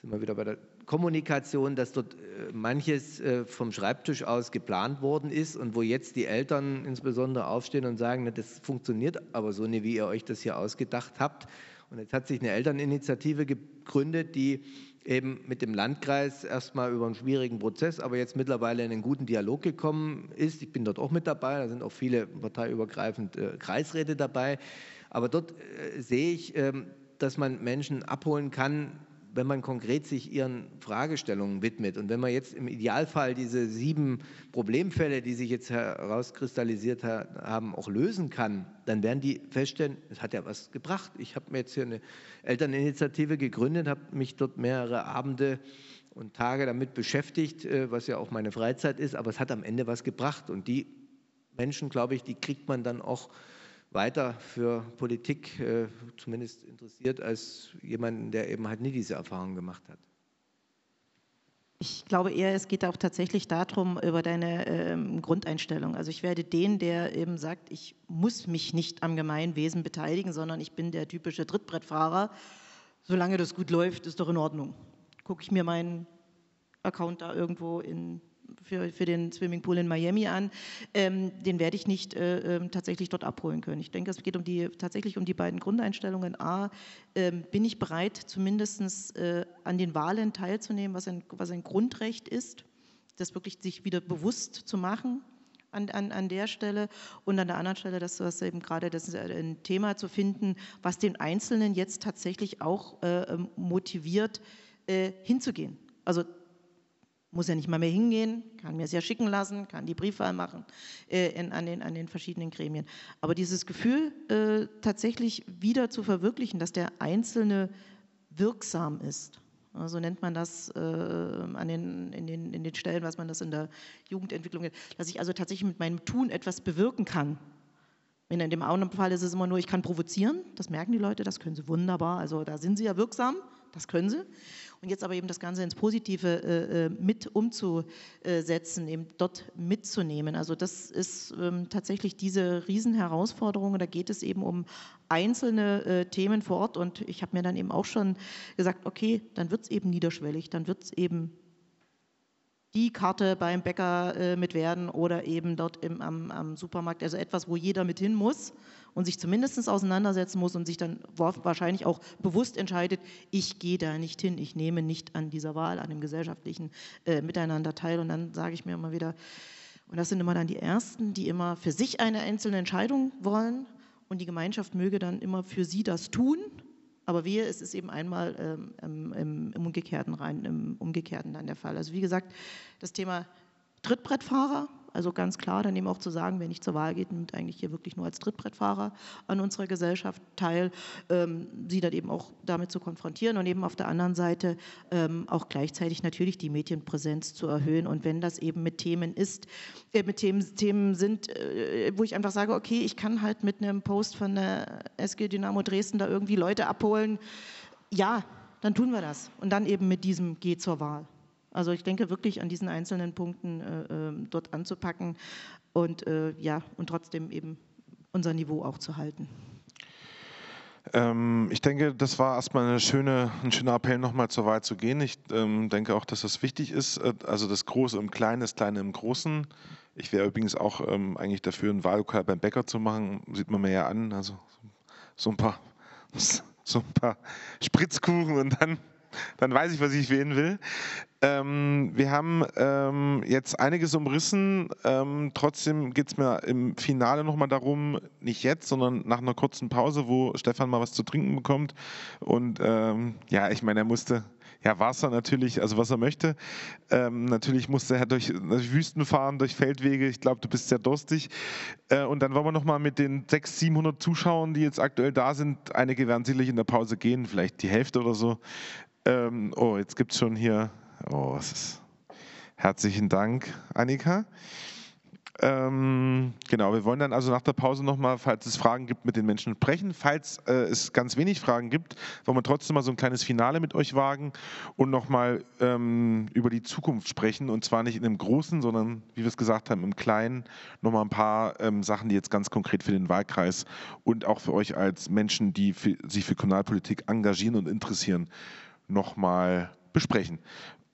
sind wir wieder bei der Kommunikation, dass dort äh, manches äh, vom Schreibtisch aus geplant worden ist und wo jetzt die Eltern insbesondere aufstehen und sagen, das funktioniert aber so nicht, wie ihr euch das hier ausgedacht habt. Und jetzt hat sich eine Elterninitiative gegründet, die eben mit dem Landkreis erstmal über einen schwierigen Prozess, aber jetzt mittlerweile in einen guten Dialog gekommen ist. Ich bin dort auch mit dabei, da sind auch viele parteiübergreifend äh, Kreisräte dabei. Aber dort sehe ich, äh, dass man Menschen abholen kann, wenn man konkret sich ihren Fragestellungen widmet und wenn man jetzt im Idealfall diese sieben Problemfälle, die sich jetzt herauskristallisiert haben, auch lösen kann, dann werden die feststellen, es hat ja was gebracht. Ich habe mir jetzt hier eine Elterninitiative gegründet, habe mich dort mehrere Abende und Tage damit beschäftigt, äh, was ja auch meine Freizeit ist, aber es hat am Ende was gebracht und die Menschen, glaube ich, die kriegt man dann auch weiter für Politik äh, zumindest interessiert als jemanden, der eben halt nie diese Erfahrung gemacht hat. Ich glaube eher, es geht auch tatsächlich darum, über deine ähm, Grundeinstellung. Also ich werde den, der eben sagt, ich muss mich nicht am Gemeinwesen beteiligen, sondern ich bin der typische Trittbrettfahrer. Solange das gut läuft, ist doch in Ordnung. Gucke ich mir meinen Account da irgendwo in für, für den Swimmingpool in Miami an, ähm, den werde ich nicht äh, ähm, tatsächlich dort abholen können. Ich denke, es geht um die, tatsächlich um die beiden Grundeinstellungen. A, äh, bin ich bereit, zumindest äh, an den Wahlen teilzunehmen, was ein, was ein Grundrecht ist, das wirklich sich wieder bewusst zu machen an, an, an der Stelle und an der anderen Stelle, das was eben gerade das ein Thema zu finden, was den Einzelnen jetzt tatsächlich auch äh, ähm, motiviert, äh, hinzugehen. Also muss ja nicht mal mehr hingehen, kann mir es ja schicken lassen, kann die Briefwahl machen äh, in, an, den, an den verschiedenen Gremien. Aber dieses Gefühl äh, tatsächlich wieder zu verwirklichen, dass der Einzelne wirksam ist, so nennt man das äh, an den, in, den, in den Stellen, was man das in der Jugendentwicklung nennt, dass ich also tatsächlich mit meinem Tun etwas bewirken kann. In dem anderen Fall ist es immer nur, ich kann provozieren, das merken die Leute, das können sie wunderbar, also da sind sie ja wirksam, das können sie. Und jetzt aber eben das Ganze ins Positive äh, äh, mit umzusetzen, eben dort mitzunehmen. Also das ist ähm, tatsächlich diese Riesenherausforderung. Da geht es eben um einzelne äh, Themen vor Ort. Und ich habe mir dann eben auch schon gesagt, okay, dann wird es eben niederschwellig, dann wird es eben die Karte beim Bäcker äh, mit werden oder eben dort im, am, am, Supermarkt. Also etwas, wo jeder mit hin muss und sich zumindest auseinandersetzen muss und sich dann wahrscheinlich auch bewusst entscheidet, ich gehe da nicht hin, ich nehme nicht an dieser Wahl, an dem gesellschaftlichen äh, Miteinander teil. Und dann sage ich mir immer wieder, und das sind immer dann die Ersten, die immer für sich eine einzelne Entscheidung wollen und die Gemeinschaft möge dann immer für sie das tun aber wehe, es ist eben einmal ähm, im, im, Umgekehrten rein, im Umgekehrten dann der Fall. Also wie gesagt, das Thema Trittbrettfahrer, also ganz klar dann eben auch zu sagen, wer nicht zur Wahl geht, nimmt eigentlich hier wirklich nur als Trittbrettfahrer an unserer Gesellschaft teil, ähm, sie dann eben auch damit zu konfrontieren und eben auf der anderen Seite ähm, auch gleichzeitig natürlich die Medienpräsenz zu erhöhen. Und wenn das eben mit Themen ist, äh, mit Themen, Themen sind, äh, wo ich einfach sage, okay, ich kann halt mit einem Post von der SG Dynamo Dresden da irgendwie Leute abholen, ja, dann tun wir das. Und dann eben mit diesem Geh zur Wahl. Also ich denke wirklich an diesen einzelnen Punkten äh, ähm, dort anzupacken und äh, ja und trotzdem eben unser Niveau auch zu halten. Ähm, ich denke, das war erstmal schöne, ein schöner Appell, nochmal zur Wahl zu gehen. Ich ähm, denke auch, dass das wichtig ist. Äh, also das Große im Kleinen, das Kleine im Großen. Ich wäre übrigens auch eigentlich dafür, ein Wahllokal beim Bäcker zu machen. Sieht man mir ja an. Also so ein paar, so ein paar Spritzkuchen und dann dann weiß ich, was ich wählen will. Ähm, wir haben ähm, jetzt einiges umrissen. Ähm, trotzdem geht es mir im Finale nochmal darum, nicht jetzt, sondern nach einer kurzen Pause, wo Stefan mal was zu trinken bekommt. Und ähm, ja, ich meine, er musste ja, Wasser natürlich, also was er möchte. Ähm, natürlich musste er durch, durch, Wüsten fahren, durch Feldwege. Ich glaube, du bist sehr durstig. Äh, und dann wollen wir nochmal mit den 600, 700 Zuschauern, die jetzt aktuell da sind, einige werden sicherlich in der Pause gehen, vielleicht die Hälfte oder so, ähm, oh, jetzt gibt es schon hier. Oh, was ist. Herzlichen Dank, Annika. Ähm, genau, wir wollen dann also nach der Pause nochmal, falls es Fragen gibt, mit den Menschen sprechen. Falls äh, es ganz wenig Fragen gibt, wollen wir trotzdem mal so ein kleines Finale mit euch wagen und nochmal ähm, über die Zukunft sprechen. Und zwar nicht in einem großen, sondern, wie wir es gesagt haben, im kleinen. Nochmal ein paar ähm, Sachen, die jetzt ganz konkret für den Wahlkreis und auch für euch als Menschen, die für, sich für Kommunalpolitik engagieren und interessieren, nochmal besprechen.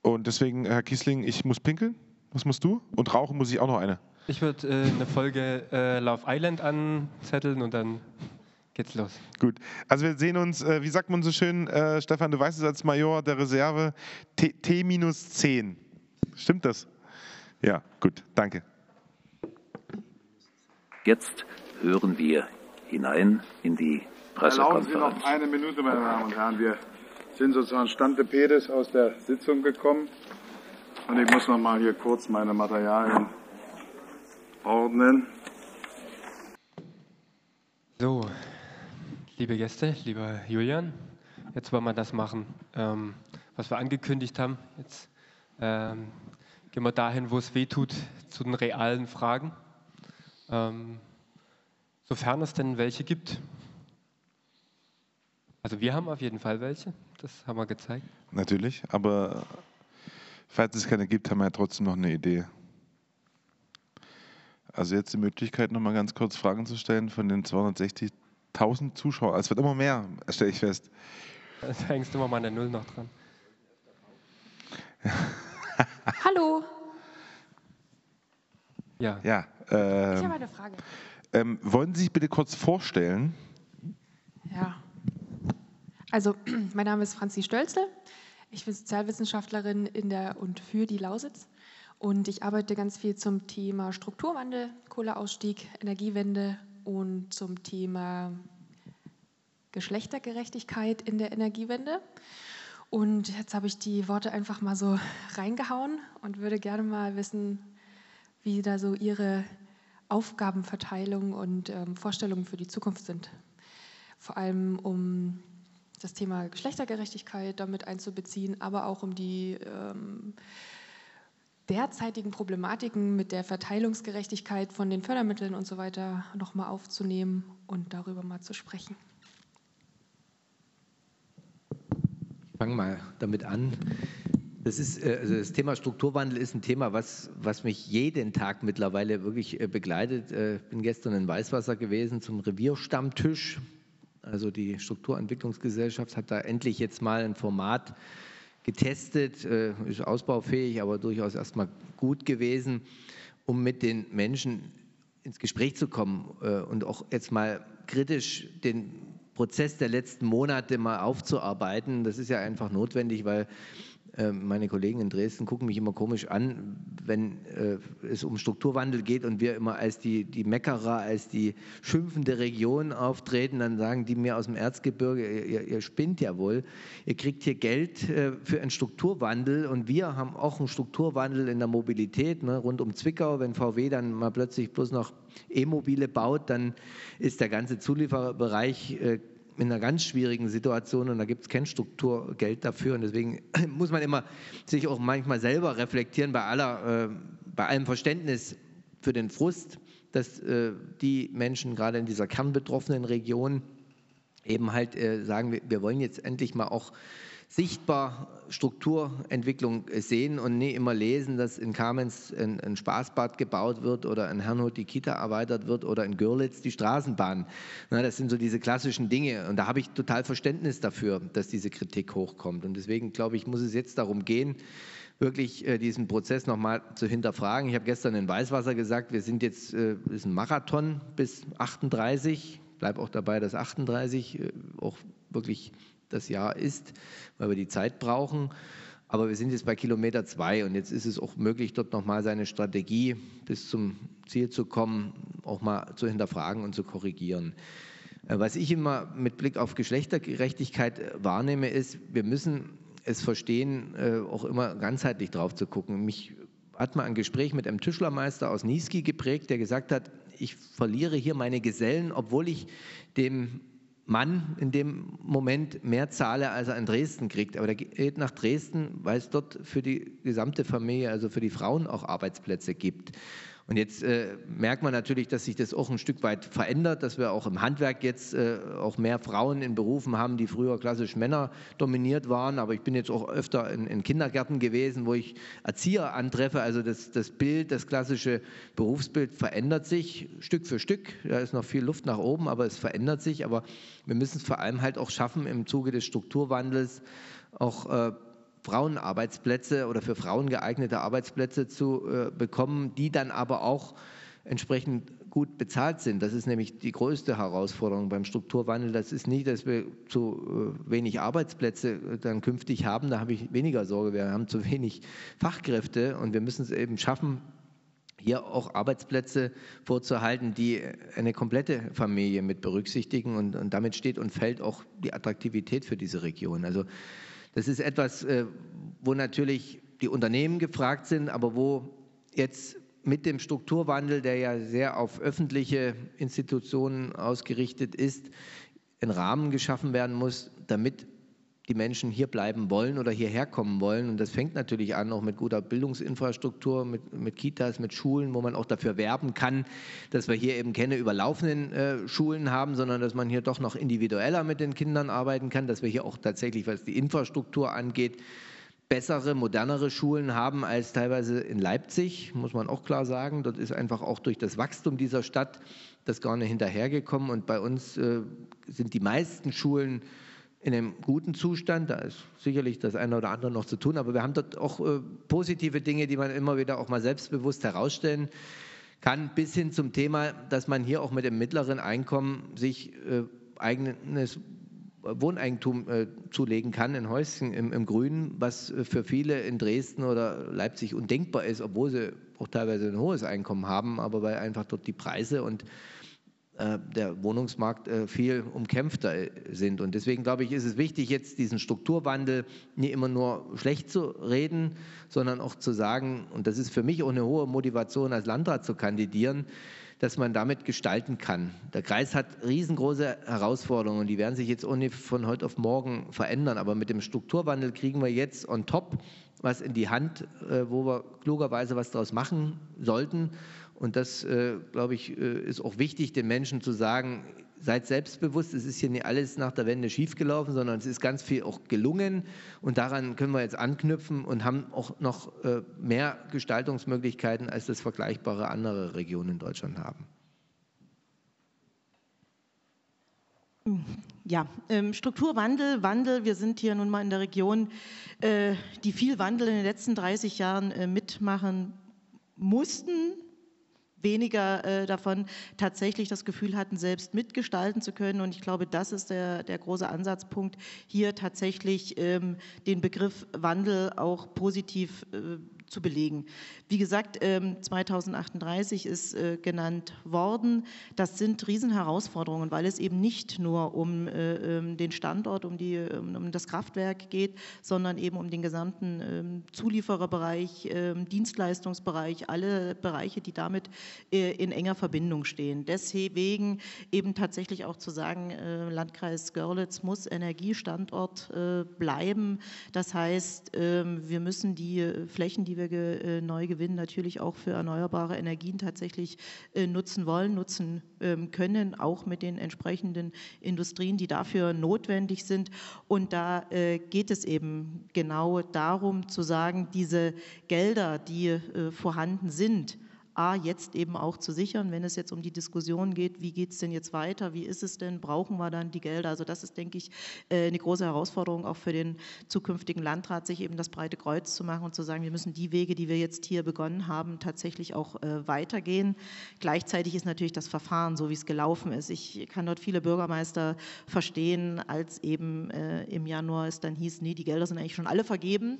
Und deswegen, Herr Kiesling, ich muss pinkeln. Was musst du? Und rauchen muss ich auch noch eine. Ich würde äh, eine Folge äh, Love Island anzetteln und dann geht's los. Gut. Also wir sehen uns, äh, wie sagt man so schön, äh, Stefan, du weißt es als Major der Reserve, T-10. Stimmt das? Ja, gut. Danke. Jetzt hören wir hinein in die Pressekonferenz. Erlauben Sie noch eine Minute, meine Damen und Herren. Wir sind sozusagen Stante Pedes aus der Sitzung gekommen. Und ich muss noch mal hier kurz meine Materialien ordnen. So, liebe Gäste, lieber Julian, jetzt wollen wir das machen, ähm, was wir angekündigt haben. Jetzt ähm, gehen wir dahin, wo es weh tut, zu den realen Fragen. Ähm, sofern es denn welche gibt. Also wir haben auf jeden Fall welche, das haben wir gezeigt. Natürlich, aber falls es keine gibt, haben wir ja trotzdem noch eine Idee. Also jetzt die Möglichkeit, noch mal ganz kurz Fragen zu stellen von den 260.000 Zuschauern. Es wird immer mehr, stelle ich fest. Da hängst du immer mal eine Null noch dran. Hallo. Ja. ja äh, ich habe eine Frage. Ähm, wollen Sie sich bitte kurz vorstellen? Ja. Also, mein Name ist Franzi Stölzle. Ich bin Sozialwissenschaftlerin in der und für die Lausitz. Und ich arbeite ganz viel zum Thema Strukturwandel, Kohleausstieg, Energiewende und zum Thema Geschlechtergerechtigkeit in der Energiewende. Und jetzt habe ich die Worte einfach mal so reingehauen und würde gerne mal wissen, wie da so Ihre Aufgabenverteilung und ähm, Vorstellungen für die Zukunft sind. Vor allem um das Thema Geschlechtergerechtigkeit damit einzubeziehen, aber auch um die ähm, derzeitigen Problematiken mit der Verteilungsgerechtigkeit von den Fördermitteln und so weiter nochmal aufzunehmen und darüber mal zu sprechen. Ich fange mal damit an. Das, ist, äh, also das Thema Strukturwandel ist ein Thema, was, was mich jeden Tag mittlerweile wirklich äh, begleitet. Äh, ich bin gestern in Weißwasser gewesen zum Revierstammtisch. Also die Strukturentwicklungsgesellschaft hat da endlich jetzt mal ein Format getestet, äh, ist ausbaufähig, aber durchaus erstmal gut gewesen, um mit den Menschen ins Gespräch zu kommen äh, und auch jetzt mal kritisch den Prozess der letzten Monate mal aufzuarbeiten. Das ist ja einfach notwendig, weil meine Kollegen in Dresden gucken mich immer komisch an, wenn äh, es um Strukturwandel geht und wir immer als die, die Meckerer, als die schimpfende Region auftreten, dann sagen die mir aus dem Erzgebirge, ihr, ihr spinnt ja wohl, ihr kriegt hier Geld äh, für einen Strukturwandel und wir haben auch einen Strukturwandel in der Mobilität, ne, rund um Zwickau, wenn VW dann mal plötzlich bloß noch E-Mobile baut, dann ist der ganze Zulieferbereich äh, in einer ganz schwierigen Situation und da gibt es kein Strukturgeld dafür. Und deswegen muss man immer sich auch manchmal selber reflektieren bei aller, äh, bei allem Verständnis für den Frust, dass äh, die Menschen gerade in dieser kernbetroffenen Region eben halt äh, sagen, wir, wir wollen jetzt endlich mal auch sichtbar Strukturentwicklung sehen und nie immer lesen, dass in Kamenz ein, ein Spaßbad gebaut wird oder in Herrnhut die Kita erweitert wird oder in Görlitz die Straßenbahn. Na, das sind so diese klassischen Dinge und da habe ich total Verständnis dafür, dass diese Kritik hochkommt. Und deswegen glaube ich, muss es jetzt darum gehen, wirklich äh, diesen Prozess nochmal zu hinterfragen. Ich habe gestern in Weißwasser gesagt, wir sind jetzt, äh, ist ein Marathon bis 38, bleibe auch dabei, dass 38 äh, auch wirklich das Jahr ist, weil wir die Zeit brauchen. Aber wir sind jetzt bei Kilometer zwei und jetzt ist es auch möglich, dort nochmal seine Strategie bis zum Ziel zu kommen, auch mal zu hinterfragen und zu korrigieren. Äh, was ich immer mit Blick auf Geschlechtergerechtigkeit äh, wahrnehme, ist, wir müssen es verstehen, auch immer ganzheitlich drauf zu gucken. Mich hat mal ein Gespräch mit einem Tischlermeister aus Niesky geprägt, der gesagt hat, ich verliere hier meine Gesellen, obwohl ich dem Mann in dem Moment mehr zahle, als er in Dresden kriegt. Aber der geht nach Dresden, weil es dort für die gesamte Familie, also für die Frauen auch Arbeitsplätze gibt. Und jetzt äh, merkt man natürlich, dass sich das auch ein Stück weit verändert, dass wir auch im Handwerk jetzt äh, auch mehr Frauen in Berufen haben, die früher klassisch Männer dominiert waren. Aber ich bin jetzt auch öfter in, in Kindergärten gewesen, wo ich Erzieher antreffe. Also das, das Bild, das klassische Berufsbild verändert sich Stück für Stück. Da ist noch viel Luft nach oben, aber es verändert sich. Aber wir müssen es vor allem halt auch schaffen, im Zuge des Strukturwandels auch äh, Frauenarbeitsplätze oder für Frauen geeignete Arbeitsplätze zu äh, bekommen, die dann aber auch entsprechend gut bezahlt sind. Das ist nämlich die größte Herausforderung beim Strukturwandel. Das ist nicht, dass wir zu äh, wenig Arbeitsplätze äh, dann künftig haben. Da habe ich weniger Sorge. Wir haben zu wenig Fachkräfte und wir müssen es eben schaffen, hier auch Arbeitsplätze vorzuhalten, die eine komplette Familie mit berücksichtigen. Und, und damit steht und fällt auch die Attraktivität für diese Region. Also das ist etwas, äh, wo natürlich die Unternehmen gefragt sind, aber wo jetzt mit dem Strukturwandel, der ja sehr auf öffentliche Institutionen ausgerichtet ist, ein Rahmen geschaffen werden muss, damit die Menschen hier bleiben wollen oder hierher kommen wollen. Und das fängt natürlich an, auch mit guter Bildungsinfrastruktur, mit, mit Kitas, mit Schulen, wo man auch dafür werben kann, dass wir hier eben keine überlaufenden äh, Schulen haben, sondern dass man hier doch noch individueller mit den Kindern arbeiten kann, dass wir hier auch tatsächlich, was die Infrastruktur angeht, bessere, modernere Schulen haben als teilweise in Leipzig, muss man auch klar sagen. Dort ist einfach auch durch das Wachstum dieser Stadt das gar nicht hinterhergekommen. Und bei uns äh, sind die meisten Schulen in einem guten Zustand. Da ist sicherlich das eine oder andere noch zu tun, aber wir haben dort auch äh, positive Dinge, die man immer wieder auch mal selbstbewusst herausstellen kann, bis hin zum Thema, dass man hier auch mit dem mittleren Einkommen sich äh, eigenes Wohneigentum äh, zulegen kann, in Häuschen im, im Grünen, was für viele in Dresden oder Leipzig undenkbar ist, obwohl sie auch teilweise ein hohes Einkommen haben, aber weil einfach dort die Preise und der Wohnungsmarkt äh, viel umkämpfter äh, sind. Und deswegen glaube ich, ist es wichtig, jetzt diesen Strukturwandel nicht immer nur schlecht zu reden, sondern auch zu sagen, und das ist für mich auch eine hohe Motivation, als Landrat zu kandidieren, dass man damit gestalten kann. Der Kreis hat riesengroße Herausforderungen die werden sich jetzt nicht von heute auf morgen verändern. Aber mit dem Strukturwandel kriegen wir jetzt on top was in die Hand, wo wir klugerweise was daraus machen sollten. Und das, äh, glaube ich, äh, ist auch wichtig, den Menschen zu sagen, seid selbstbewusst, es ist hier nicht alles nach der Wende schiefgelaufen, sondern es ist ganz viel auch gelungen. Und daran können wir jetzt anknüpfen und haben auch noch äh, mehr Gestaltungsmöglichkeiten, als das vergleichbare andere Regionen in Deutschland haben. Ja, ähm, Strukturwandel, Wandel. Wir sind hier nun mal in der Region, die viel Wandel in den letzten 30 Jahren mitmachen mussten, weniger äh, davon tatsächlich das Gefühl hatten, selbst mitgestalten zu können. Und ich glaube, das ist der, der große Ansatzpunkt, hier tatsächlich ähm, den Begriff Wandel auch positiv äh, zu belegen. Wie gesagt, 2038 ähm, ist äh, genannt worden. Das sind Riesenherausforderungen, weil es eben nicht nur um äh, ähm, den Standort, um, die, um das Kraftwerk geht, sondern eben um den gesamten ähm, Zuliefererbereich, Dienstleistungsbereich, alle Bereiche, die damit äh, in enger Verbindung stehen. Deswegen eben tatsächlich auch zu sagen, Landkreis Görlitz muss Energiestandort bleiben. Das heißt, wir müssen die Flächen, die wir wir neu gewinnen, natürlich auch für erneuerbare Energien tatsächlich äh, nutzen wollen, nutzen ähm, können, auch mit den entsprechenden Industrien, die dafür notwendig sind. Und da äh, geht es eben genau darum zu sagen, diese Gelder, die äh, vorhanden sind, A, jetzt eben auch zu sichern, wenn es jetzt um die Diskussion geht, wie geht es denn jetzt weiter, wie ist es denn, brauchen wir dann die Gelder? Also das ist, denke ich, äh, eine große Herausforderung auch für den zukünftigen Landrat, sich eben das breite Kreuz zu machen und zu sagen, wir müssen die Wege, die wir jetzt hier begonnen haben, tatsächlich auch äh, weitergehen. Gleichzeitig ist natürlich das Verfahren, so wie es gelaufen ist. Ich kann dort viele Bürgermeister verstehen, als eben äh, im Januar es dann hieß, nee, die Gelder sind eigentlich schon alle vergeben.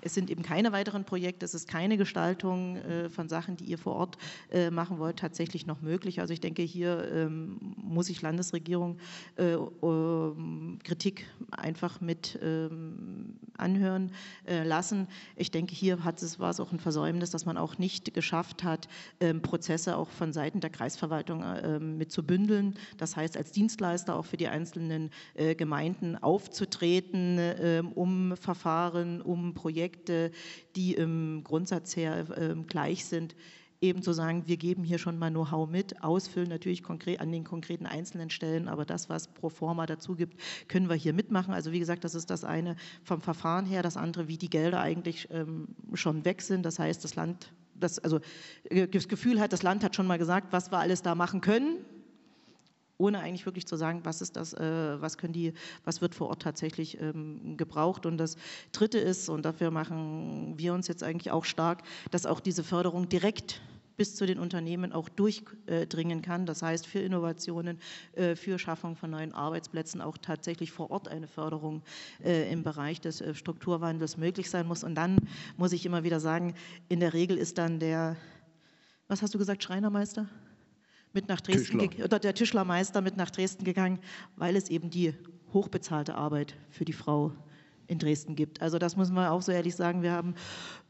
Es sind eben keine weiteren Projekte, es ist keine Gestaltung äh, von Sachen, die ihr vor Ort äh, machen wollt, tatsächlich noch möglich. Also ich denke, hier ähm, muss sich Landesregierung äh, ähm, Kritik einfach mit ähm, anhören lassen. Ich denke, hier hat es, war es auch ein Versäumnis, dass man auch nicht geschafft hat, Prozesse auch von Seiten der Kreisverwaltung mit zu bündeln. Das heißt, als Dienstleister auch für die einzelnen Gemeinden aufzutreten, um Verfahren, um Projekte, Projekte, die im Grundsatz her ähm, gleich sind, eben zu sagen, wir geben hier schon mal Know-how mit, ausfüllen natürlich konkret an den konkreten einzelnen Stellen, aber das, was pro forma dazu gibt, können wir hier mitmachen. Also wie gesagt, das ist das eine vom Verfahren her, das andere, wie die Gelder eigentlich ähm, schon weg sind. Das heißt, das Land, das, also äh, das Gefühl hat, das Land hat schon mal gesagt, was wir alles da machen können ohne eigentlich wirklich zu sagen, was ist das, äh, was können die, was wird vor Ort tatsächlich ähm, gebraucht. Und das Dritte ist, und dafür machen wir uns jetzt eigentlich auch stark, dass auch diese Förderung direkt bis zu den Unternehmen auch durchdringen kann. Das heißt, für Innovationen, äh, für Schaffung von neuen Arbeitsplätzen auch tatsächlich vor Ort eine Förderung äh, im Bereich des Strukturwandels möglich sein muss. Und dann muss ich immer wieder sagen, in der Regel ist dann der, was hast du gesagt, Schreinermeister? Mit nach Dresden oder der Tischlermeister mit nach Dresden gegangen, weil es eben die hochbezahlte Arbeit für die Frau in Dresden gibt. Also das muss man auch so ehrlich sagen. Wir haben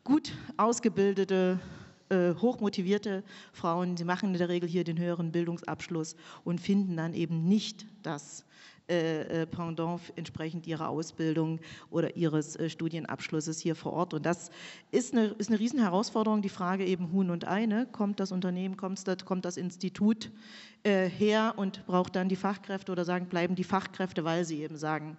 gut ausgebildete, äh, hochmotivierte Frauen. Sie machen in der Regel hier den höheren Bildungsabschluss und finden dann eben nicht das Pendant entsprechend ihrer Ausbildung oder ihres äh, Studienabschlusses hier vor Ort. Und das ist eine, ist eine Riesenherausforderung, die Frage eben Huhn und Eine. Kommt das Unternehmen, kommt das, kommt das Institut äh, her und braucht dann die Fachkräfte oder sagen, bleiben die Fachkräfte, weil sie eben sagen,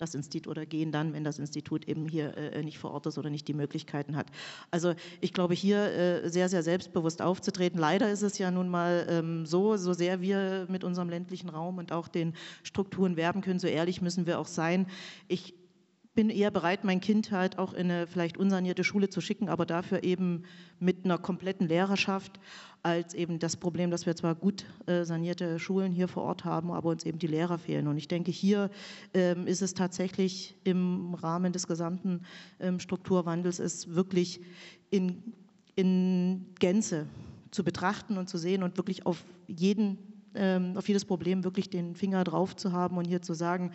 das Institut oder gehen dann, wenn das Institut eben hier äh, nicht vor Ort ist oder nicht die Möglichkeiten hat. Also ich glaube, hier äh, sehr, sehr selbstbewusst aufzutreten. Leider ist es ja nun mal ähm, so, so sehr wir mit unserem ländlichen Raum und auch den Strukturen werben können, so ehrlich müssen wir auch sein. Ich bin eher bereit, mein Kind halt auch in eine vielleicht unsanierte Schule zu schicken, aber dafür eben mit einer kompletten Lehrerschaft, als eben das Problem, dass wir zwar gut äh, sanierte Schulen hier vor Ort haben, aber uns eben die Lehrer fehlen. Und ich denke, hier ähm, ist es tatsächlich im Rahmen des gesamten ähm, Strukturwandels ist wirklich in, in Gänze zu betrachten und zu sehen und wirklich auf jeden ähm, auf jedes Problem wirklich den Finger drauf zu haben und hier zu sagen,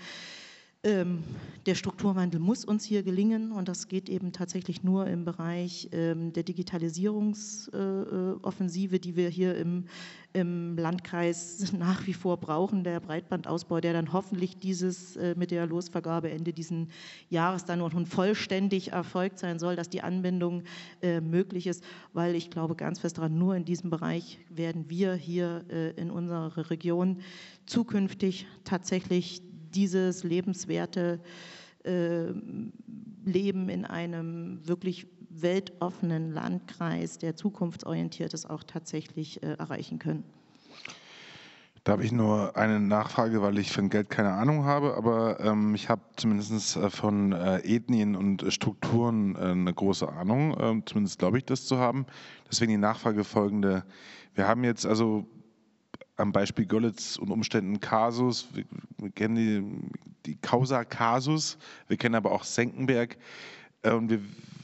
der Strukturwandel muss uns hier gelingen und das geht eben tatsächlich nur im Bereich ähm, der Digitalisierungsoffensive, die wir hier im, im, Landkreis nach wie vor brauchen, der Breitbandausbau, der dann hoffentlich dieses äh, mit der Losvergabe Ende dieses Jahres dann nun vollständig erfolgt sein soll, dass die Anbindung äh, möglich ist, weil ich glaube ganz fest daran, nur in diesem Bereich werden wir hier äh, in unserer Region zukünftig tatsächlich dieses lebenswerte äh, Leben in einem wirklich weltoffenen Landkreis, der zukunftsorientiert ist, auch tatsächlich äh, erreichen können. Da habe ich nur eine Nachfrage, weil ich von Geld keine Ahnung habe, aber ähm, ich habe zumindest äh, von äh, Ethnien und Strukturen äh, eine große Ahnung, ähm, zumindest glaube ich das zu haben. Deswegen die Nachfrage folgende. Wir haben jetzt also am Beispiel Görlitz und Umständen Kasus, wir, wir kennen die, die Causa Kasus, wir kennen aber auch Senckenberg. Äh, und wir,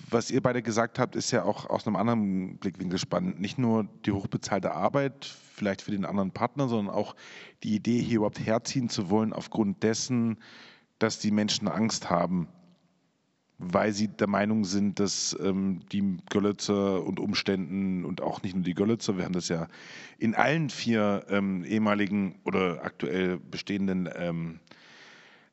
was ihr beide gesagt habt, ist ja auch aus einem anderen Blickwinkel spannend. Nicht nur die hochbezahlte Arbeit, vielleicht für den anderen Partner, sondern auch die Idee, hier überhaupt herziehen zu wollen, aufgrund dessen, dass die Menschen Angst haben weil sie der Meinung sind, dass ähm, die Görlitzer und Umständen und auch nicht nur die Görlitzer, wir haben das ja in allen vier ähm, ehemaligen oder aktuell bestehenden ähm,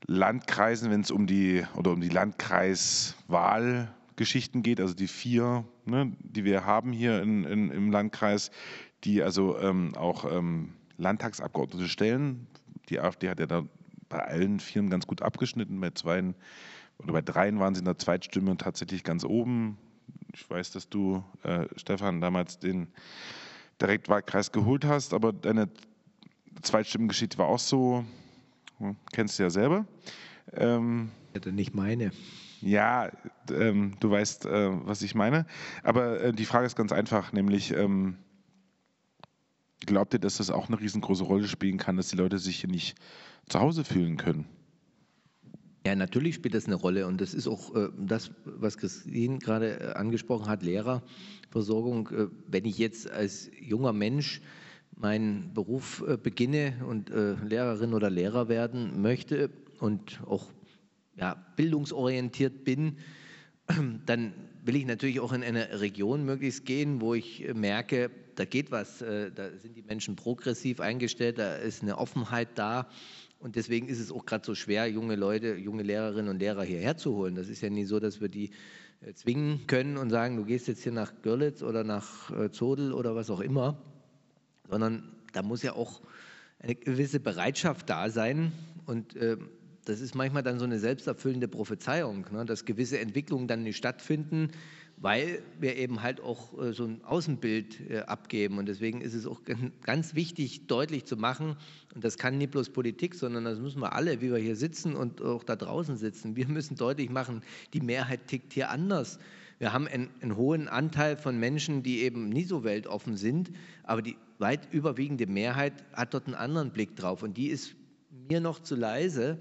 Landkreisen, wenn es um die oder um die Landkreiswahlgeschichten geht, also die vier, ne, die wir haben hier in, in, im Landkreis, die also ähm, auch ähm, Landtagsabgeordnete stellen. Die AfD hat ja da bei allen Vieren ganz gut abgeschnitten, bei zweien oder bei dreien waren sie in der Zweitstimme tatsächlich ganz oben. Ich weiß, dass du, äh, Stefan, damals den Direktwahlkreis geholt hast, aber deine Zweitstimmengeschichte war auch so, hm, kennst du ja selber. Ähm, Hätte nicht meine. Ja, ähm, du weißt, äh, was ich meine. Aber äh, die Frage ist ganz einfach, nämlich, ähm, glaubt ihr, dass das auch eine riesengroße Rolle spielen kann, dass die Leute sich hier nicht zu Hause fühlen können? Ja, natürlich spielt das eine Rolle und das ist auch äh, das, was Christine gerade äh, angesprochen hat, Lehrerversorgung. Äh, wenn ich jetzt als junger Mensch meinen Beruf äh, beginne und äh, Lehrerin oder Lehrer werden möchte und auch ja, bildungsorientiert bin, dann will ich natürlich auch in eine Region möglichst gehen, wo ich merke, da geht was, da sind die Menschen progressiv eingestellt, da ist eine Offenheit da und deswegen ist es auch gerade so schwer, junge Leute, junge Lehrerinnen und Lehrer hierher zu holen. Das ist ja nie so, dass wir die äh, zwingen können und sagen, du gehst jetzt hier nach Görlitz oder nach äh, Zodel oder was auch immer, sondern da muss ja auch eine gewisse Bereitschaft da sein. Und äh, das ist manchmal dann so eine selbsterfüllende Prophezeiung, ne, dass gewisse Entwicklungen dann nicht stattfinden, weil wir eben halt auch äh, so ein Außenbild äh, abgeben. Und deswegen ist es auch ganz wichtig, deutlich zu machen, und das kann nicht bloß Politik, sondern das müssen wir alle, wie wir hier sitzen und auch da draußen sitzen, wir müssen deutlich machen, die Mehrheit tickt hier anders. Wir haben einen, einen hohen Anteil von Menschen, die eben nie so weltoffen sind, aber die weit überwiegende Mehrheit hat dort einen anderen Blick drauf. Und die ist mir noch zu leise,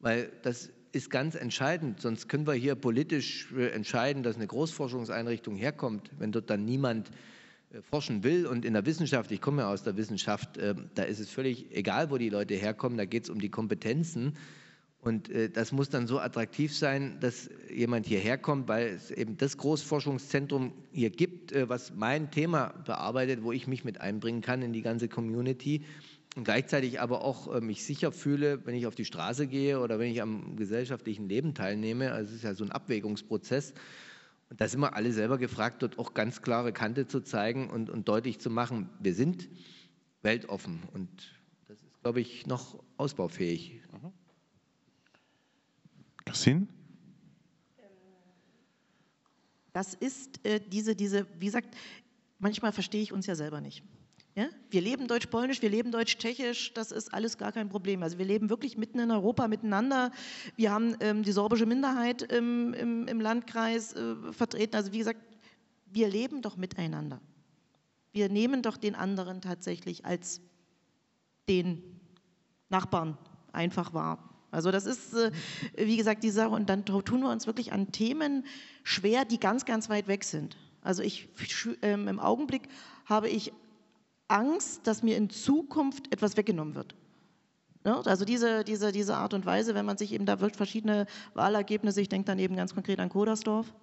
weil das ist ganz entscheidend. Sonst können wir hier politisch äh, entscheiden, dass eine Großforschungseinrichtung herkommt, wenn dort dann niemand äh, forschen will. Und in der Wissenschaft, ich komme ja aus der Wissenschaft, äh, da ist es völlig egal, wo die Leute herkommen, da geht es um die Kompetenzen. Und das muss dann so attraktiv sein, dass jemand hierher kommt, weil es eben das Großforschungszentrum hier gibt, was mein Thema bearbeitet, wo ich mich mit einbringen kann in die ganze Community und gleichzeitig aber auch äh, mich sicher fühle, wenn ich auf die Straße gehe oder wenn ich am gesellschaftlichen Leben teilnehme. Also es ist ja so ein Abwägungsprozess. Und da sind wir alle selber gefragt, dort auch ganz klare Kante zu zeigen und, und deutlich zu machen, wir sind weltoffen. Und das ist, glaube ich, noch ausbaufähig. Mhm. Christine? Das ist äh, diese, diese, wie gesagt, manchmal verstehe ich uns ja selber nicht. Ja? Wir leben deutsch-polnisch, wir leben deutsch-tschechisch, das ist alles gar kein Problem. Also wir leben wirklich mitten in Europa miteinander. Wir haben ähm, die sorbische Minderheit im, im, im Landkreis äh, vertreten. Also wie gesagt, wir leben doch miteinander. Wir nehmen doch den anderen tatsächlich als den Nachbarn einfach wahr. Also das ist, äh, wie gesagt, die Sache. Und dann tun wir uns wirklich an Themen schwer, die ganz, ganz weit weg sind. Also ich, ähm, im Augenblick habe ich Angst, dass mir in Zukunft etwas weggenommen wird. Ja, also diese, diese, diese Art und Weise, wenn man sich eben, da wird verschiedene Wahlergebnisse, ich denke dann eben ganz konkret an Kodersdorf,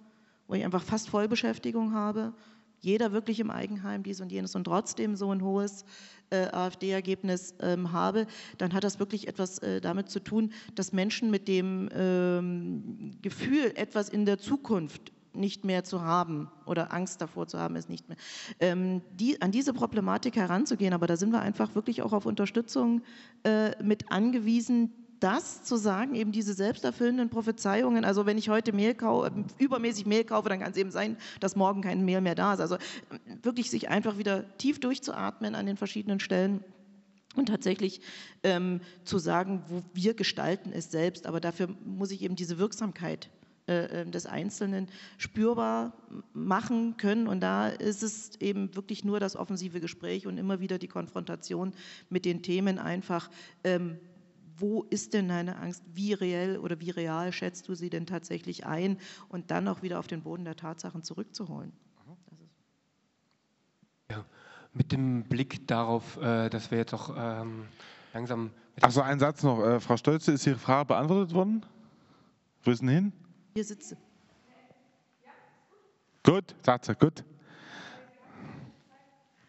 wo ich einfach fast Vollbeschäftigung habe, jeder wirklich im Eigenheim dies und jenes und trotzdem so ein hohes äh, AfD-Ergebnis ähm, habe, dann hat das wirklich etwas äh, damit zu tun, dass Menschen mit dem ähm, Gefühl, etwas in der Zukunft nicht mehr zu haben oder Angst davor zu haben, es nicht mehr. Ähm, die, an diese Problematik heranzugehen, aber da sind wir einfach wirklich auch auf Unterstützung äh, mit angewiesen, das zu sagen, eben diese selbsterfüllenden Prophezeiungen, also wenn ich heute Mehl kaufe, übermäßig Mehl kaufe, dann kann es eben sein, dass morgen kein Mehl mehr da ist. Also wirklich sich einfach wieder tief durchzuatmen an den verschiedenen Stellen und tatsächlich ähm, zu sagen, wo wir gestalten es selbst, aber dafür muss ich eben diese Wirksamkeit äh, ähm, des Einzelnen spürbar machen können. Und da ist es eben wirklich nur das offensive Gespräch und immer wieder die Konfrontation mit den Themen einfach. Ähm, wo ist denn deine Angst? Wie reell oder wie real schätzt du sie denn tatsächlich ein? Und dann auch wieder auf den Boden der Tatsachen zurückzuholen. Ja, mit dem Blick darauf, äh, dass wir jetzt auch ähm, langsam. Achso, ein Satz noch. Äh, Frau Stolze, ist Ihre Frage beantwortet worden? Wo ist denn hin? Hier sitze. Gut, sagt sie, gut.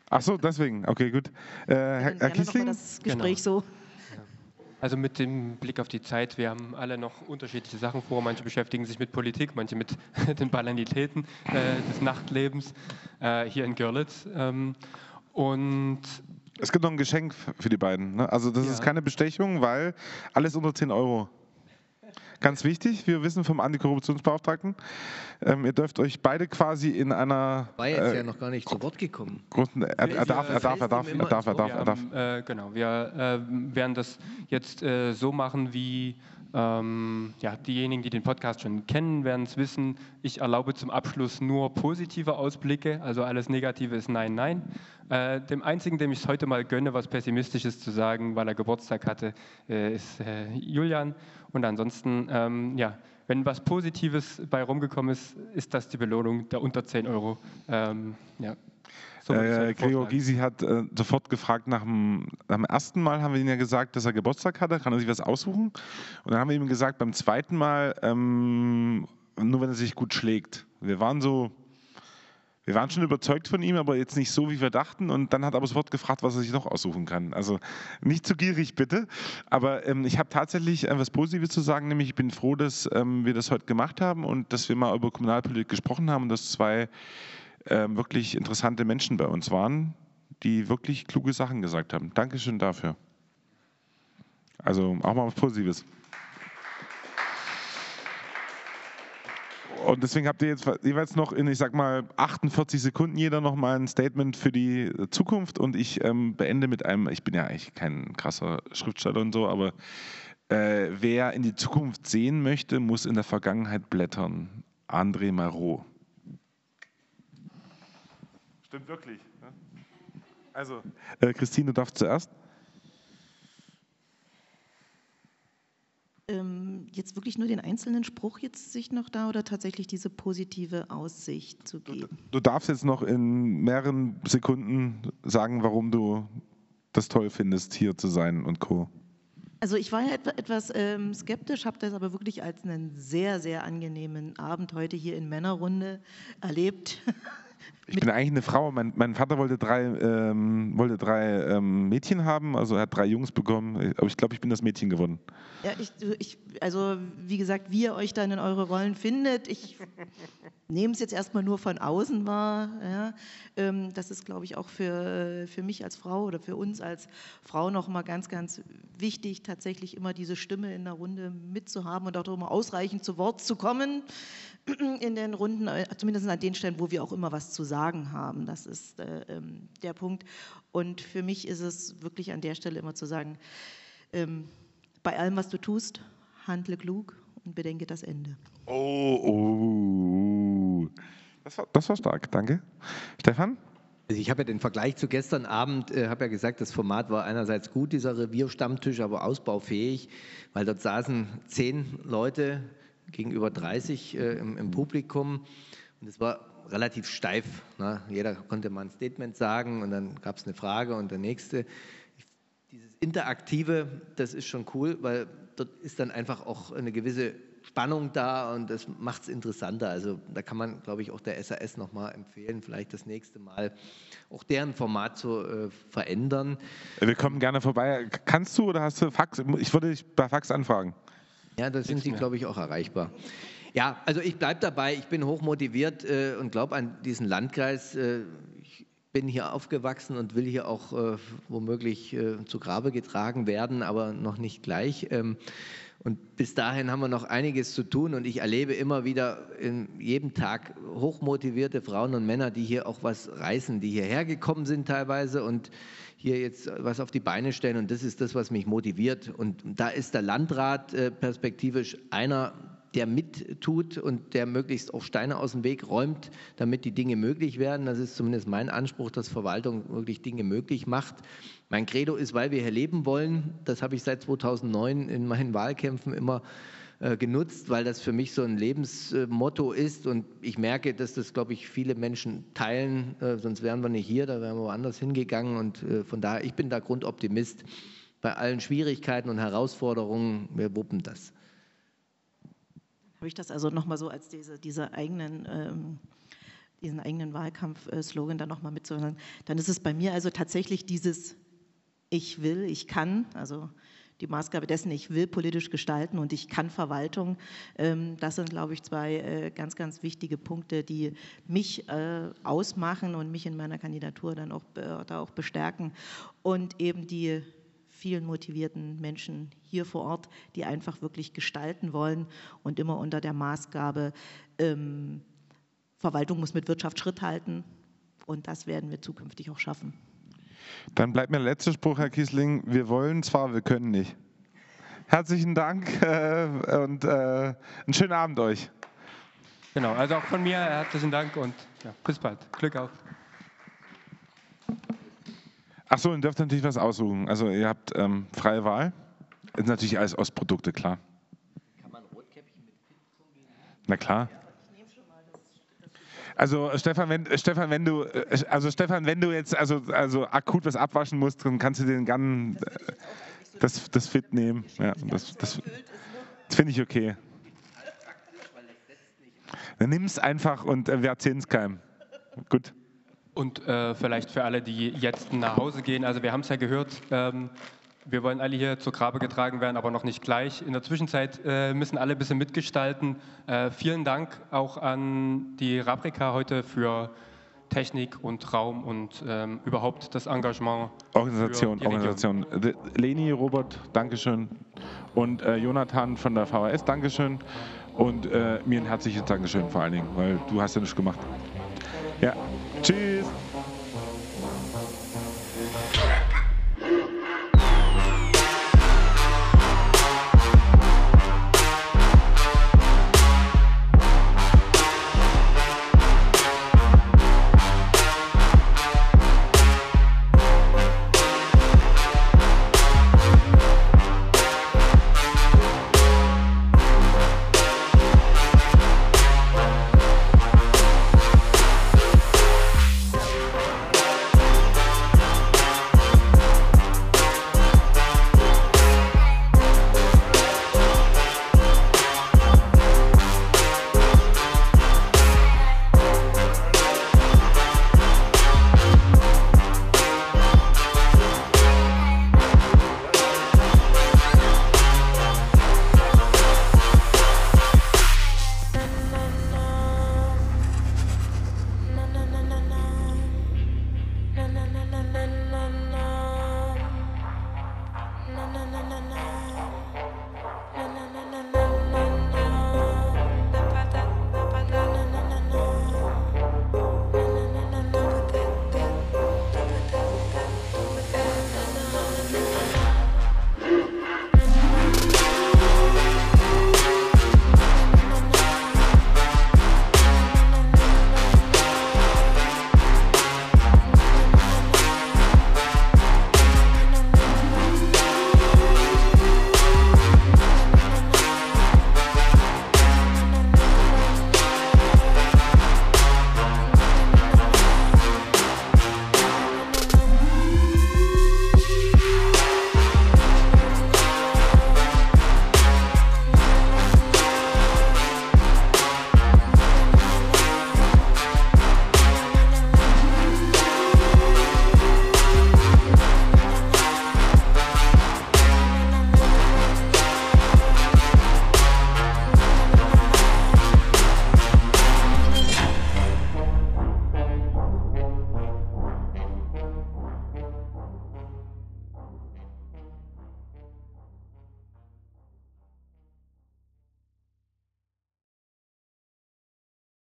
Ach so, deswegen. Okay, gut. Äh, Herr, Herr Kiesling? Das Gespräch genau. so. Also mit dem Blick auf die Zeit, wir haben alle noch unterschiedliche Sachen vor. Manche beschäftigen sich mit Politik, manche mit den Banalitäten äh, des Nachtlebens äh, hier in Görlitz. Ähm, und es gibt noch ein Geschenk für die beiden. Ne? Also das ja. ist keine Bestechung, weil alles unter 10 Euro. Ganz wichtig, wir wissen vom Antikorruptionsbeauftragten, ähm, ihr dürft euch beide quasi in einer. War jetzt äh, ja noch gar nicht zu Wort gekommen. Großen, er, er, darf, er, darf, er darf, er darf, er darf, er darf. Äh, genau, wir äh, werden das jetzt äh, so machen wie ähm, ja, diejenigen, die den Podcast schon kennen, werden es wissen. Ich erlaube zum Abschluss nur positive Ausblicke, also alles Negative ist Nein, Nein. Äh, dem einzigen, dem ich es heute mal gönne, was Pessimistisches zu sagen, weil er Geburtstag hatte, äh, ist äh, Julian. Und ansonsten, ähm, ja, wenn was Positives bei rumgekommen ist, ist das die Belohnung der unter 10 Euro. Ähm, ja. So äh, Gregor Gysi hat äh, sofort gefragt, nach dem, nach dem, ersten Mal haben wir ihm ja gesagt, dass er Geburtstag hatte, kann er sich was aussuchen. Und dann haben wir ihm gesagt, beim zweiten Mal, ähm, nur wenn er sich gut schlägt. Wir waren so, wir waren schon überzeugt von ihm, aber jetzt nicht so, wie wir dachten. Und dann hat er aber sofort gefragt, was er sich noch aussuchen kann. Also nicht zu gierig, bitte. Aber ähm, ich habe tatsächlich etwas Positives zu sagen, nämlich ich bin froh, dass ähm, wir das heute gemacht haben und dass wir mal über Kommunalpolitik gesprochen haben und dass zwei wirklich interessante Menschen bei uns waren, die wirklich kluge Sachen gesagt haben. Dankeschön dafür. Also auch mal was Positives. Und deswegen habt ihr jetzt jeweils noch in, ich sag mal, 48 Sekunden jeder noch mal ein Statement für die Zukunft. Und ich ähm, beende mit einem, ich bin ja eigentlich kein krasser Schriftsteller und so, aber äh, wer in die Zukunft sehen möchte, muss in der Vergangenheit blättern. André Marot. Stimmt wirklich. Ne? Also, äh, Christine, du darfst zuerst. Ähm, jetzt wirklich nur den einzelnen Spruch jetzt sich noch da oder tatsächlich diese positive Aussicht zu geben? Du, du darfst jetzt noch in mehreren Sekunden sagen, warum du das toll findest, hier zu sein und Co. Also ich war ja etwas ähm, skeptisch, habe das aber wirklich als einen sehr, sehr angenehmen Abend heute hier in Männerrunde erlebt. Ich bin eigentlich eine Frau. Mein, mein Vater wollte drei, ähm, wollte drei ähm, Mädchen haben, also er hat drei Jungs bekommen, aber ich glaube, ich bin das Mädchen geworden. Ja, ich, ich, also wie gesagt, wie ihr euch dann in eure Rollen findet, ich nehmen es jetzt erstmal nur von außen wahr. Ja. Ähm, das ist, glaube ich, auch für, für mich als Frau oder für uns als Frau noch mal ganz, ganz wichtig, tatsächlich immer diese Stimme in der Runde mitzuhaben und auch immer ausreichend zu Wort zu kommen in den Runden, äh, zumindest an den Stellen, wo wir auch immer was zu sagen haben. Das ist äh, ähm, der Punkt. Und für mich ist es wirklich an der Stelle immer zu sagen, ähm, bei allem, was du tust, handle klug und bedenke das Ende. Oh, oh. Das war, das war stark, danke. Stefan? Also ich habe ja den Vergleich zu gestern Abend, äh, habe ja gesagt, das Format war einerseits gut, dieser Revierstammtisch, aber ausbaufähig, weil dort saßen zehn Leute gegenüber 30 äh, im, im, Publikum und es war relativ steif. Ne? Jeder konnte mal ein Statement sagen und dann gab es eine Frage und der nächste. Dieses Interaktive, das ist schon cool, weil dort ist dann einfach auch eine gewisse Spannung da und das macht es interessanter. Also da kann man, glaube ich, auch der SAS nochmal empfehlen, vielleicht das nächste Mal auch deren Format zu äh, verändern. Wir kommen gerne vorbei. Kannst du oder hast du Fax? Ich würde dich bei Fax anfragen. Ja, da sind sie, glaube ich, auch erreichbar. Ja, also ich bleibe dabei, ich bin hochmotiviert äh, und glaube an diesen Landkreis. Äh, ich bin hier aufgewachsen und will hier auch äh, womöglich äh, zu Grabe getragen werden, aber noch nicht gleich. Ähm, und bis dahin haben wir noch einiges zu tun und ich erlebe immer wieder in jedem Tag hochmotivierte Frauen und Männer, die hier auch was reißen, die hierher gekommen sind teilweise und hier jetzt was auf die Beine stellen und das ist das, was mich motiviert. Und da ist der Landrat äh, perspektivisch einer, der mittut und der möglichst auch Steine aus dem Weg räumt, damit die Dinge möglich werden. Das ist zumindest mein Anspruch, dass Verwaltung wirklich Dinge möglich macht. Mein Credo ist, weil wir hier leben wollen. Das habe ich seit 2009 in meinen Wahlkämpfen immer äh, genutzt, weil das für mich so ein Lebensmotto ist und ich merke, dass das, glaube ich, viele Menschen teilen, äh, sonst wären wir nicht hier, da wären wir woanders hingegangen und äh, von daher, ich bin da Grundoptimist. Bei allen Schwierigkeiten und Herausforderungen, wir wuppen das habe ich das also nochmal so als diese, diese eigenen, ähm, diesen eigenen Wahlkampf-Slogan dann nochmal mitzuhören. Dann ist es bei mir also tatsächlich dieses Ich will, ich kann, also die Maßgabe dessen, ich will politisch gestalten und ich kann Verwaltung. Ähm, das sind, glaube ich, zwei äh, ganz, ganz wichtige Punkte, die mich äh, ausmachen und mich in meiner Kandidatur dann auch, da auch bestärken. Und eben die vielen motivierten Menschen hier vor Ort, die einfach wirklich gestalten wollen und immer unter der Maßgabe, ähm, Verwaltung muss mit Wirtschaft Schritt halten und das werden wir zukünftig auch schaffen. Dann bleibt mir der letzte Spruch, Herr Kiesling. Wir wollen zwar, wir können nicht. Herzlichen Dank äh, und äh, einen schönen Abend euch. Genau, also auch von mir herzlichen Dank und ja, bis bald. Glück auf. Achso, ihr dürft natürlich was aussuchen. Also ihr habt ähm, freie Wahl. Das sind natürlich alles Ostprodukte, klar. Kann man Rotkäppchen mit Na klar. Also Stefan, wenn, Stefan, wenn du, also Stefan, wenn du jetzt also, also akut was abwaschen musst, dann kannst du den Gun, das, das Fit nehmen. Ja, das, das, das finde ich okay. Dann nimm es einfach und äh, wir erzählen es keinem. Gut. Und äh, vielleicht für alle, die jetzt nach Hause gehen, also wir haben es ja gehört, ähm, wir wollen alle hier zur Grabe getragen werden, aber noch nicht gleich. In der Zwischenzeit äh, müssen alle ein bisschen mitgestalten. Äh, vielen Dank auch an die Rabrika heute für Technik und Raum und ähm, überhaupt das Engagement. Organisation, Organisation. Leni, Robert, Dankeschön. Und äh, Jonathan von der VHS, Dankeschön. Und äh, mir ein herzliches Dankeschön vor allen Dingen, weil du hast ja nichts gemacht. Ja.